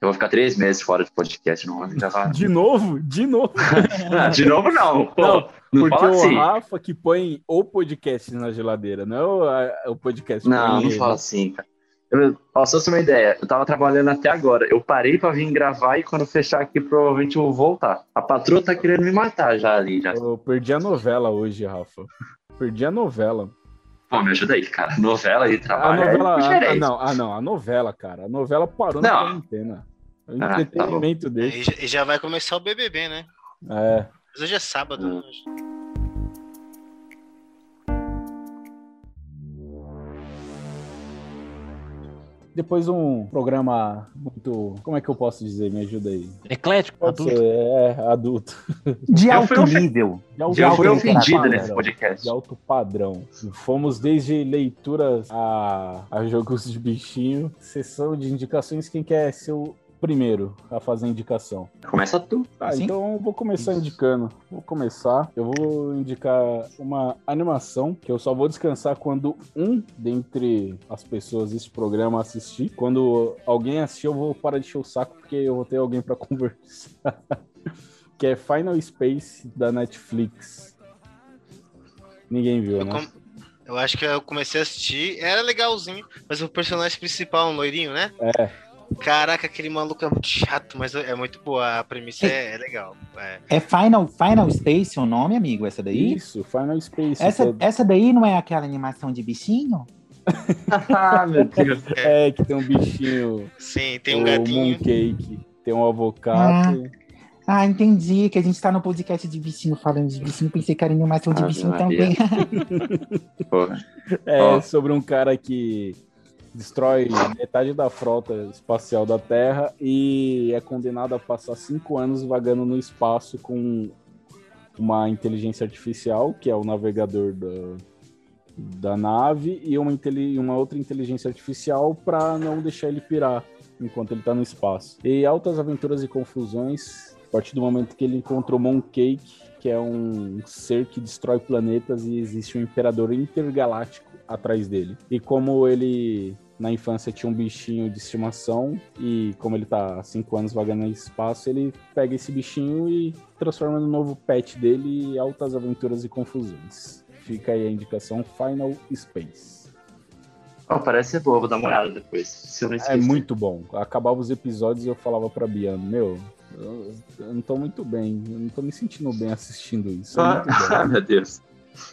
Eu vou ficar três meses fora do podcast, não vou gravar.
De novo? De novo?
Ah, de novo, não. Pô,
Não,
não,
Porque
fala
o
assim.
Rafa que põe o podcast na geladeira, não é o, a- o podcast.
Não, não fala assim, cara. Eu, ó, só uma ideia, eu tava trabalhando até agora. Eu parei pra vir gravar e quando fechar aqui, provavelmente eu vou voltar. A patroa tá querendo me matar já ali. Já.
Eu perdi a novela hoje, Rafa. Perdi a novela.
Pô, me ajuda aí, cara. Novela e
A
trabalho.
novela.
é
ah,
diferente.
não, ah, não, a novela, cara. A novela parou na
Não.
quarentena. O
Ah, tá
entretenimento dele.
E já- vai começar o BBB, né?
É.
Mas hoje é sábado.
Hum.
né?
Depois de um programa muito. Como é que eu posso dizer? Me ajuda aí.
Eclético,
Pode
adulto.
ser, é, adulto.
De
Eu
alto nível.
De alto,
fui
alto
ofendido
padrão.
nesse podcast.
De alto padrão. Fomos desde leituras a, a jogos de bichinho, sessão de indicações. Quem quer ser o primeiro a fazer a indicação?
Começa tu.
Tá,
Sim.
então eu vou começar indicando. Vou começar. Eu vou indicar uma animação que eu só vou descansar quando um dentre as pessoas desse programa assistir. Quando alguém assistir, eu vou parar de encher o saco porque eu vou ter alguém pra conversar. que é Final Space da Netflix. Ninguém viu,
Eu,
né?
com- eu acho que eu comecei a assistir, era legalzinho, mas o personagem principal, um loirinho, né?
É.
Caraca, aquele maluco é muito chato, mas é muito boa. A premissa é, é legal. É.
É Final, Final Space o nome, amigo, essa daí?
Isso, Final Space.
Essa,
que é-
essa daí não é aquela animação de bichinho?
ah, meu Deus.
é, que tem um bichinho,
Sim, tem um
o
gatinho.
mooncake, tem um avocado.
Ah, entendi, que a gente tá no podcast de bichinho falando de bichinho, pensei que era animação de
Ave
bichinho
Maria.
também.
Porra.
É
Ó.
sobre um cara que destrói metade da frota espacial da Terra e é condenado a passar cinco anos vagando no espaço com uma inteligência artificial, que é o navegador da, da nave, e uma, uma outra inteligência artificial para não deixar ele pirar enquanto ele está no espaço. E altas aventuras e confusões a partir do momento que ele encontrou Mooncake, que é um ser que destrói planetas e existe um imperador intergaláctico atrás dele. E como ele na infância tinha um bichinho de estimação e como ele tá há cinco anos vagando espaço, ele pega esse bichinho e transforma no novo pet dele e altas aventuras e confusões. Fica aí a indicação Final Space.
Ó, parece ser boa, vou dar uma olhada depois.
É muito bom. Acabava os episódios e eu falava pra Biano, meu, eu, eu não tô muito bem, eu não tô me sentindo bem assistindo isso. É.
Ah, meu Deus.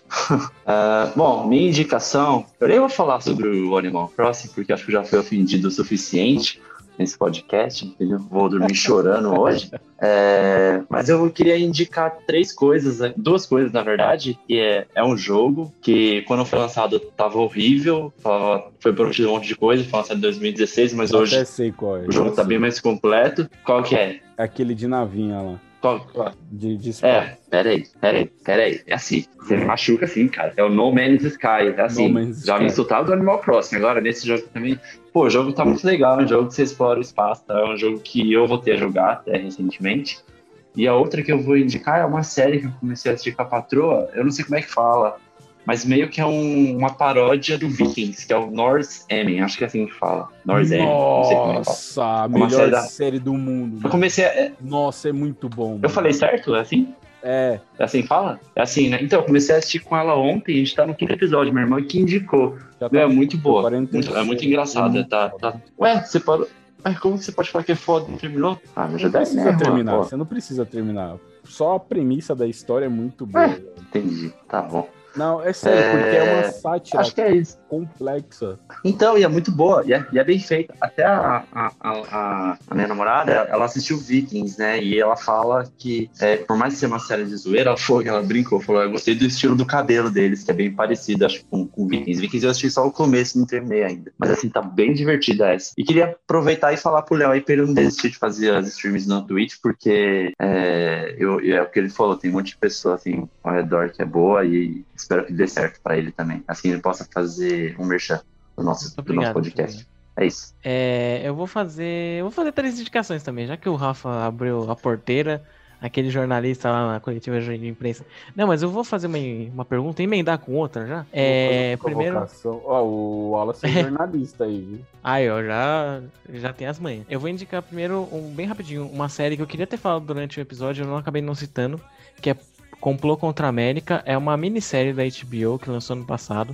Ah, bom, minha indicação, eu nem vou falar sobre o Animal Crossing, porque acho que já foi ofendido o suficiente nesse podcast, entendeu? Vou dormir chorando hoje. É, mas eu queria indicar três coisas, né? duas coisas, na verdade, que é, é um jogo que, quando foi lançado, tava horrível, foi prometido um monte de coisa, foi lançado em 2016, mas
Eu
hoje
é.
o jogo tá bem mais completo. Qual que é?
Aquele de navinha lá? De, de espaço.
É, peraí, peraí, peraí. É assim, você me machuca assim, cara. É o No Man's Sky. É assim,
Man's
já me
Sky.
insultava do Animal Crossing. Agora, nesse jogo também. Pô, o jogo tá muito legal. É um jogo que você explora o espaço. Tá? É um jogo que eu voltei a jogar até recentemente. E a outra que eu vou indicar é uma série que eu comecei a assistir com a patroa. Eu não sei como é que fala. Mas meio que é um- uma paródia do Vikings, que é o Norse Emin. Acho que é assim que fala. Norse Emin. Não sei como é.
Nossa, a
Uma
melhor
série da-
série do mundo.
Eu comecei a. é,
Nossa, é muito bom.
Eu
mano.
falei certo? É assim?
É,
É assim que fala? É assim, né? Então, eu comecei a assistir com ela ontem, a gente tá no quinto episódio, minha irmã que indicou.
já
É muito boa.
46.
Muito- é muito engraçada, tá, tá. Ué, você parou. Mas como você pode falar que é foda e não terminou? Ah, mas já deve
precisa
né,
terminar, você não precisa terminar. Só a premissa da história é muito boa.
Entendi, tá bom.
Não, é sério, é... porque é uma sátira
Acho que é isso.
complexa.
Então, e é muito boa, e é, e é bem feita. Até a, a, a, a, minha namorada, ela assistiu Vikings, né? E ela fala que, é, por mais que seja uma série de zoeira, ela, foi, ela brincou, falou: eu gostei do estilo do cabelo deles, que é bem parecido, acho, com, com Vikings. Vikings eu assisti só o começo, não terminei ainda. Mas assim, tá bem divertida essa. E queria aproveitar e falar pro Léo aí pra ele não desistir de fazer as streams no Twitch, porque é, eu, é o que ele falou, tem um monte de pessoa assim ao redor que é boa e espero que dê certo para ele também. Assim ele possa fazer um merchan do nosso, do nosso podcast. É isso.
É, eu vou fazer. Eu vou fazer três indicações também, já que o Rafa abriu a porteira aquele jornalista lá na coletiva de imprensa. Não, mas eu vou fazer uma, uma pergunta e emendar com outra já. É, primeiro.
Ó, o Wallace é jornalista aí, viu?
Aí, ó, já, já tem as manhas. Eu vou indicar primeiro, um, bem rapidinho, uma série que eu queria ter falado durante o episódio, eu não acabei não citando, que é Complô contra a América. É uma minissérie da HBO que lançou no passado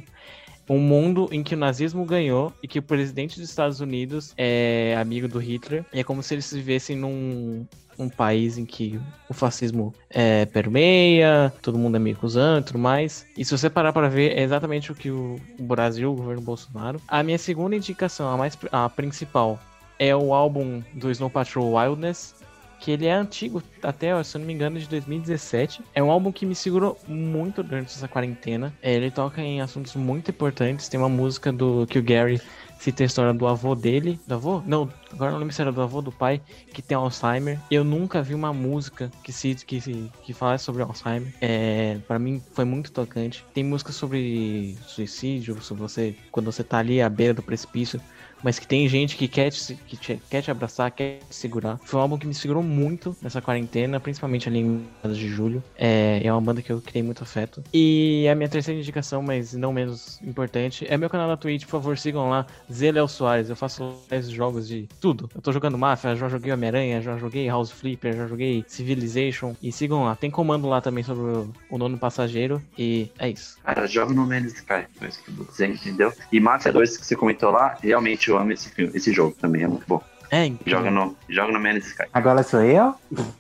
um mundo em que o nazismo ganhou e que o presidente dos Estados Unidos é amigo do Hitler. E é como se eles vivessem num um país em que o fascismo é, permeia, todo mundo é meio cuzão e tudo mais. E se você parar para ver, é exatamente o que o, Brasil, o governo Bolsonaro. A minha segunda indicação, a mais a principal, é o álbum do Snow Patrol Wildness, que ele é antigo, até, se eu não me engano, de 2017. É um álbum que me segurou muito durante essa quarentena. É, ele toca em assuntos muito importantes. Tem uma música do que o Gary cita a história do avô dele. Do avô? Não, agora não lembro se era do avô do pai, que tem Alzheimer. Eu nunca vi uma música que se que, que falasse sobre Alzheimer. É, para mim foi muito tocante. Tem música sobre suicídio, sobre você quando você tá ali à beira do precipício mas que tem gente que quer te, que te, quer te abraçar, quer te segurar. Foi um álbum que me segurou muito nessa quarentena, principalmente ali em meados de julho. É, é uma banda que eu criei muito afeto. E a minha terceira indicação, mas não menos importante, é meu canal na Twitch, por favor, sigam lá, Zelel Soares. Eu faço jogos de tudo. Eu tô jogando Mafia, já joguei Homem-Aranha, já joguei House Flipper, já joguei Civilization. E sigam lá. Tem comando lá também sobre o, o nono passageiro. E é isso.
Cara, joga no Man's Sky, foi isso que vou dizer, entendeu? E Mafia 2 que você comentou lá, realmente eu amo esse filme, esse jogo também, é muito bom.
É, então.
Joga no, joga no Man's Sky.
Agora sou eu?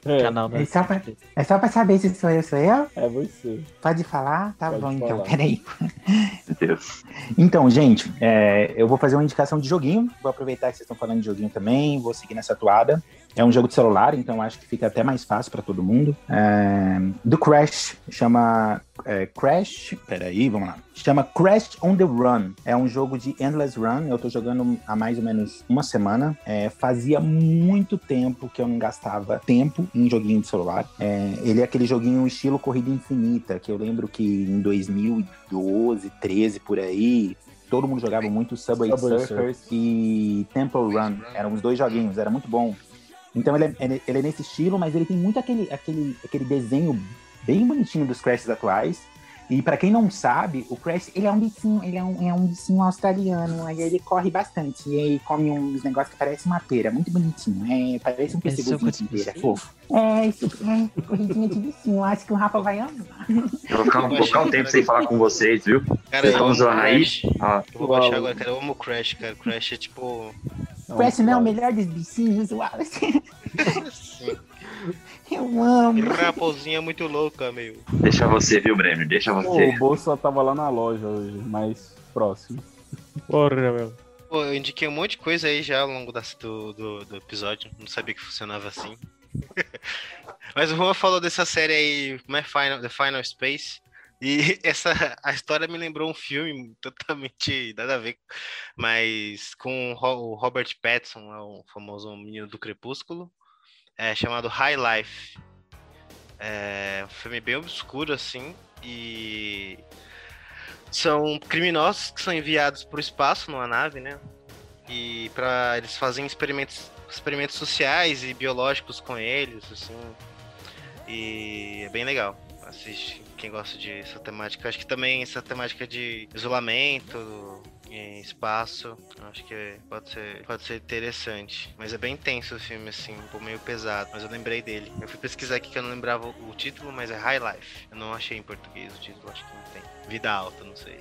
É. Canal
da é, só pra, é só pra saber se sou eu, sou eu?
É você.
Pode falar? Tá
Pode
bom, então,
falar.
então, peraí.
Meu Deus.
Então, gente, é, eu vou fazer uma indicação de joguinho. Vou aproveitar que vocês estão falando de joguinho também, vou seguir nessa toada. É um jogo de celular, então acho que fica até mais fácil para todo mundo. É, do Crash, chama é, Crash. Peraí, vamos lá. Chama Crash on the Run. É um jogo de Endless Run. Eu tô jogando há mais ou menos uma semana. É, fazia muito tempo que eu não gastava tempo em joguinho de celular. É, ele é aquele joguinho estilo Corrida Infinita, que eu lembro que em 2012, 13 por aí, todo mundo jogava muito Subway,
Subway
Surfers e Temple Run. Eram os dois joguinhos, era muito bom. Então ele é, ele, é nesse estilo, mas ele tem muito aquele, aquele, aquele desenho bem bonitinho dos Crashs atuais. E para quem não sabe, o Crash, ele é um bichinho, ele é um, é um bichinho australiano, aí ele corre bastante, e aí come uns negócios que parece uma pera, muito bonitinho, é, parece um pêssego de pera, fofo. É, isso, é, corridinha de bichinho, acho que o Rafa vai amar.
Eu vou ficar, vou ficar um tempo sem falar com vocês, viu?
Cara,
Vocês estão zoando aí? Ah,
Eu vou baixar agora, cara. Eu amo o Crash, cara. O Crash é tipo.
Crash não é o melhor dos bichinhos, Wallace. Eu amo.
Ele uma raposinha muito louca, meu.
deixa você, viu, Breno? Deixa
Pô,
você.
o Bolsa tava lá na loja hoje, mais próximo.
Porra, meu.
Pô, eu indiquei um monte de coisa aí já ao longo das- do, do, do episódio. Não sabia que funcionava assim. Mas o Juan falou dessa série aí, como é Final, The Final Space. E essa a história me lembrou um filme totalmente nada a ver, mas com o Ro- o Robert Pattinson, é o famoso menino do Crepúsculo, é chamado High Life. É um filme bem obscuro assim e são criminosos que são enviados para o espaço numa nave, né? E para eles fazem experimentos experimentos sociais e biológicos com eles, assim. E é bem legal. Assiste quem gosta de essa temática. Acho que também essa temática de isolamento em espaço, acho que pode ser, pode ser interessante. Mas é bem tenso o filme, assim, um pouco meio pesado. Mas eu lembrei dele. Eu fui pesquisar aqui que eu não lembrava o, título, mas é High Life. Eu não achei em português o título, acho que não tem. Vida alta, não sei.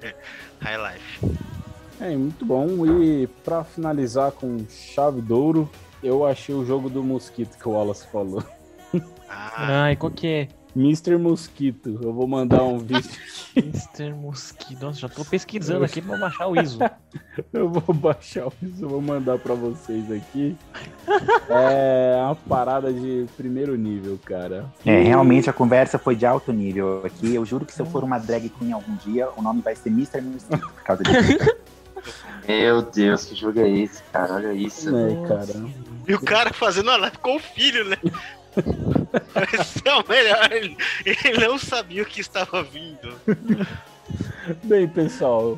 High Life.
É, muito bom. E pra finalizar com chave d'ouro, eu achei o jogo do mosquito que o Wallace falou.
Ah,
Ai, qual que é?
Mr. Mosquito. Eu vou mandar um vídeo.
Mr. Mosquito. Nossa, já tô pesquisando aqui pra baixar o ISO.
eu vou baixar o ISO, vou mandar pra vocês aqui. É uma parada de primeiro nível, cara.
É, realmente a conversa foi de alto nível aqui. Eu juro que se eu for uma drag queen algum dia, o nome vai ser Mr. Mosquito por causa disso.
Meu Deus, que jogo é esse, cara? Olha isso.
É, cara.
E o cara fazendo a live com o filho, né? Esse é o melhor. Ele não sabia o que estava vindo.
Bem, pessoal,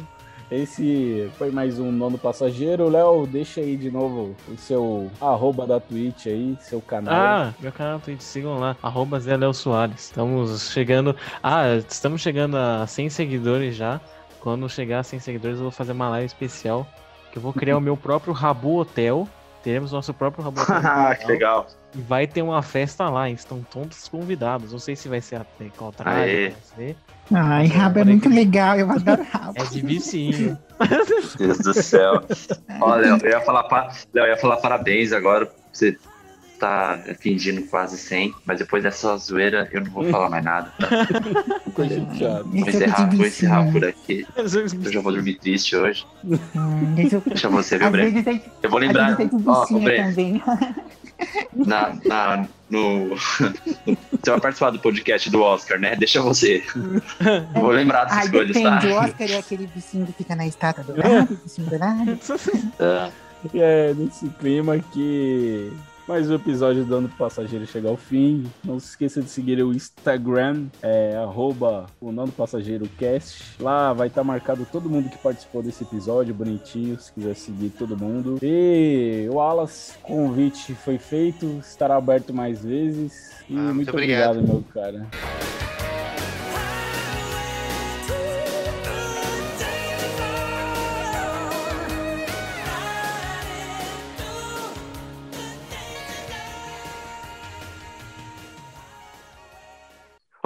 esse foi mais um nono passageiro. Léo, deixa aí de novo o seu arroba da Twitch aí, seu canal.
Ah, meu canal Twitch, sigam lá, arroba Zé Léo Soares. Estamos chegando. Ah, estamos chegando a 100 seguidores já. Quando chegar a 100 seguidores, eu vou fazer uma live especial. Que eu vou criar o meu próprio Rabu Hotel. Teremos nosso próprio Hotel.
Ah, que legal.
E vai ter uma festa lá, estão todos convidados. Não sei se vai ser até qual traje, vai ser.
Ai, rabo é muito legal, eu adoro rabo.
É de vicinho.
Deus do céu. Olha, eu ia falar, pa... eu ia falar parabéns agora. Você tá fingindo quase 100, mas depois dessa zoeira eu não vou falar mais nada. Tá? Vou encerrar, vou encerrar por aqui. Eu já vou dormir triste hoje. Deixa você ver, Breno. Eu vou lembrar. Ó, oh, Breno. Na, na, no, você vai participar do podcast do Oscar, né? Deixa você. Vou lembrar dessas
Ai,
coisas,
depende.
tá?
O Oscar é aquele vicinho que fica na estátua do lado, vicinho do lado.
É, nesse clima que mais um episódio do Ano Passageiro chega ao fim. Não se esqueça de seguir o Instagram, é arroba o Nando Passageiro Cast. Lá vai estar marcado todo mundo que participou desse episódio, bonitinho, se quiser seguir todo mundo. E o Wallace, convite foi feito, estará aberto mais vezes. E
Ah, muito
muito
obrigado.
obrigado, meu cara.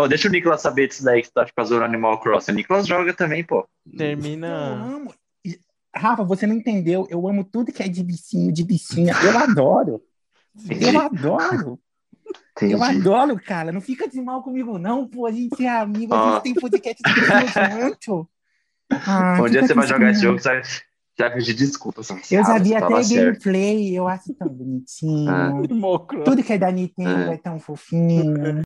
Ó, deixa o Nicolas saber disso daí que você tá fazendo Animal Crossing. O Nicolas joga também, pô.
Eu
Termina.
amo. Rafa, você não entendeu. Eu amo tudo que é de vicinho, de vicinha. Eu adoro. Eu adoro.
Entendi.
Eu adoro, cara. Não fica de mal comigo, não, pô. A gente é amigo, a gente tem podcast junto. Ah,
Um dia você vai jogar esse jogo, você vai pedir desculpa.
Eu já
ah,
vi até gameplay, eu acho tão bonitinho.
Ah.
Tudo que é da Nintendo
Ah.
é tão fofinho.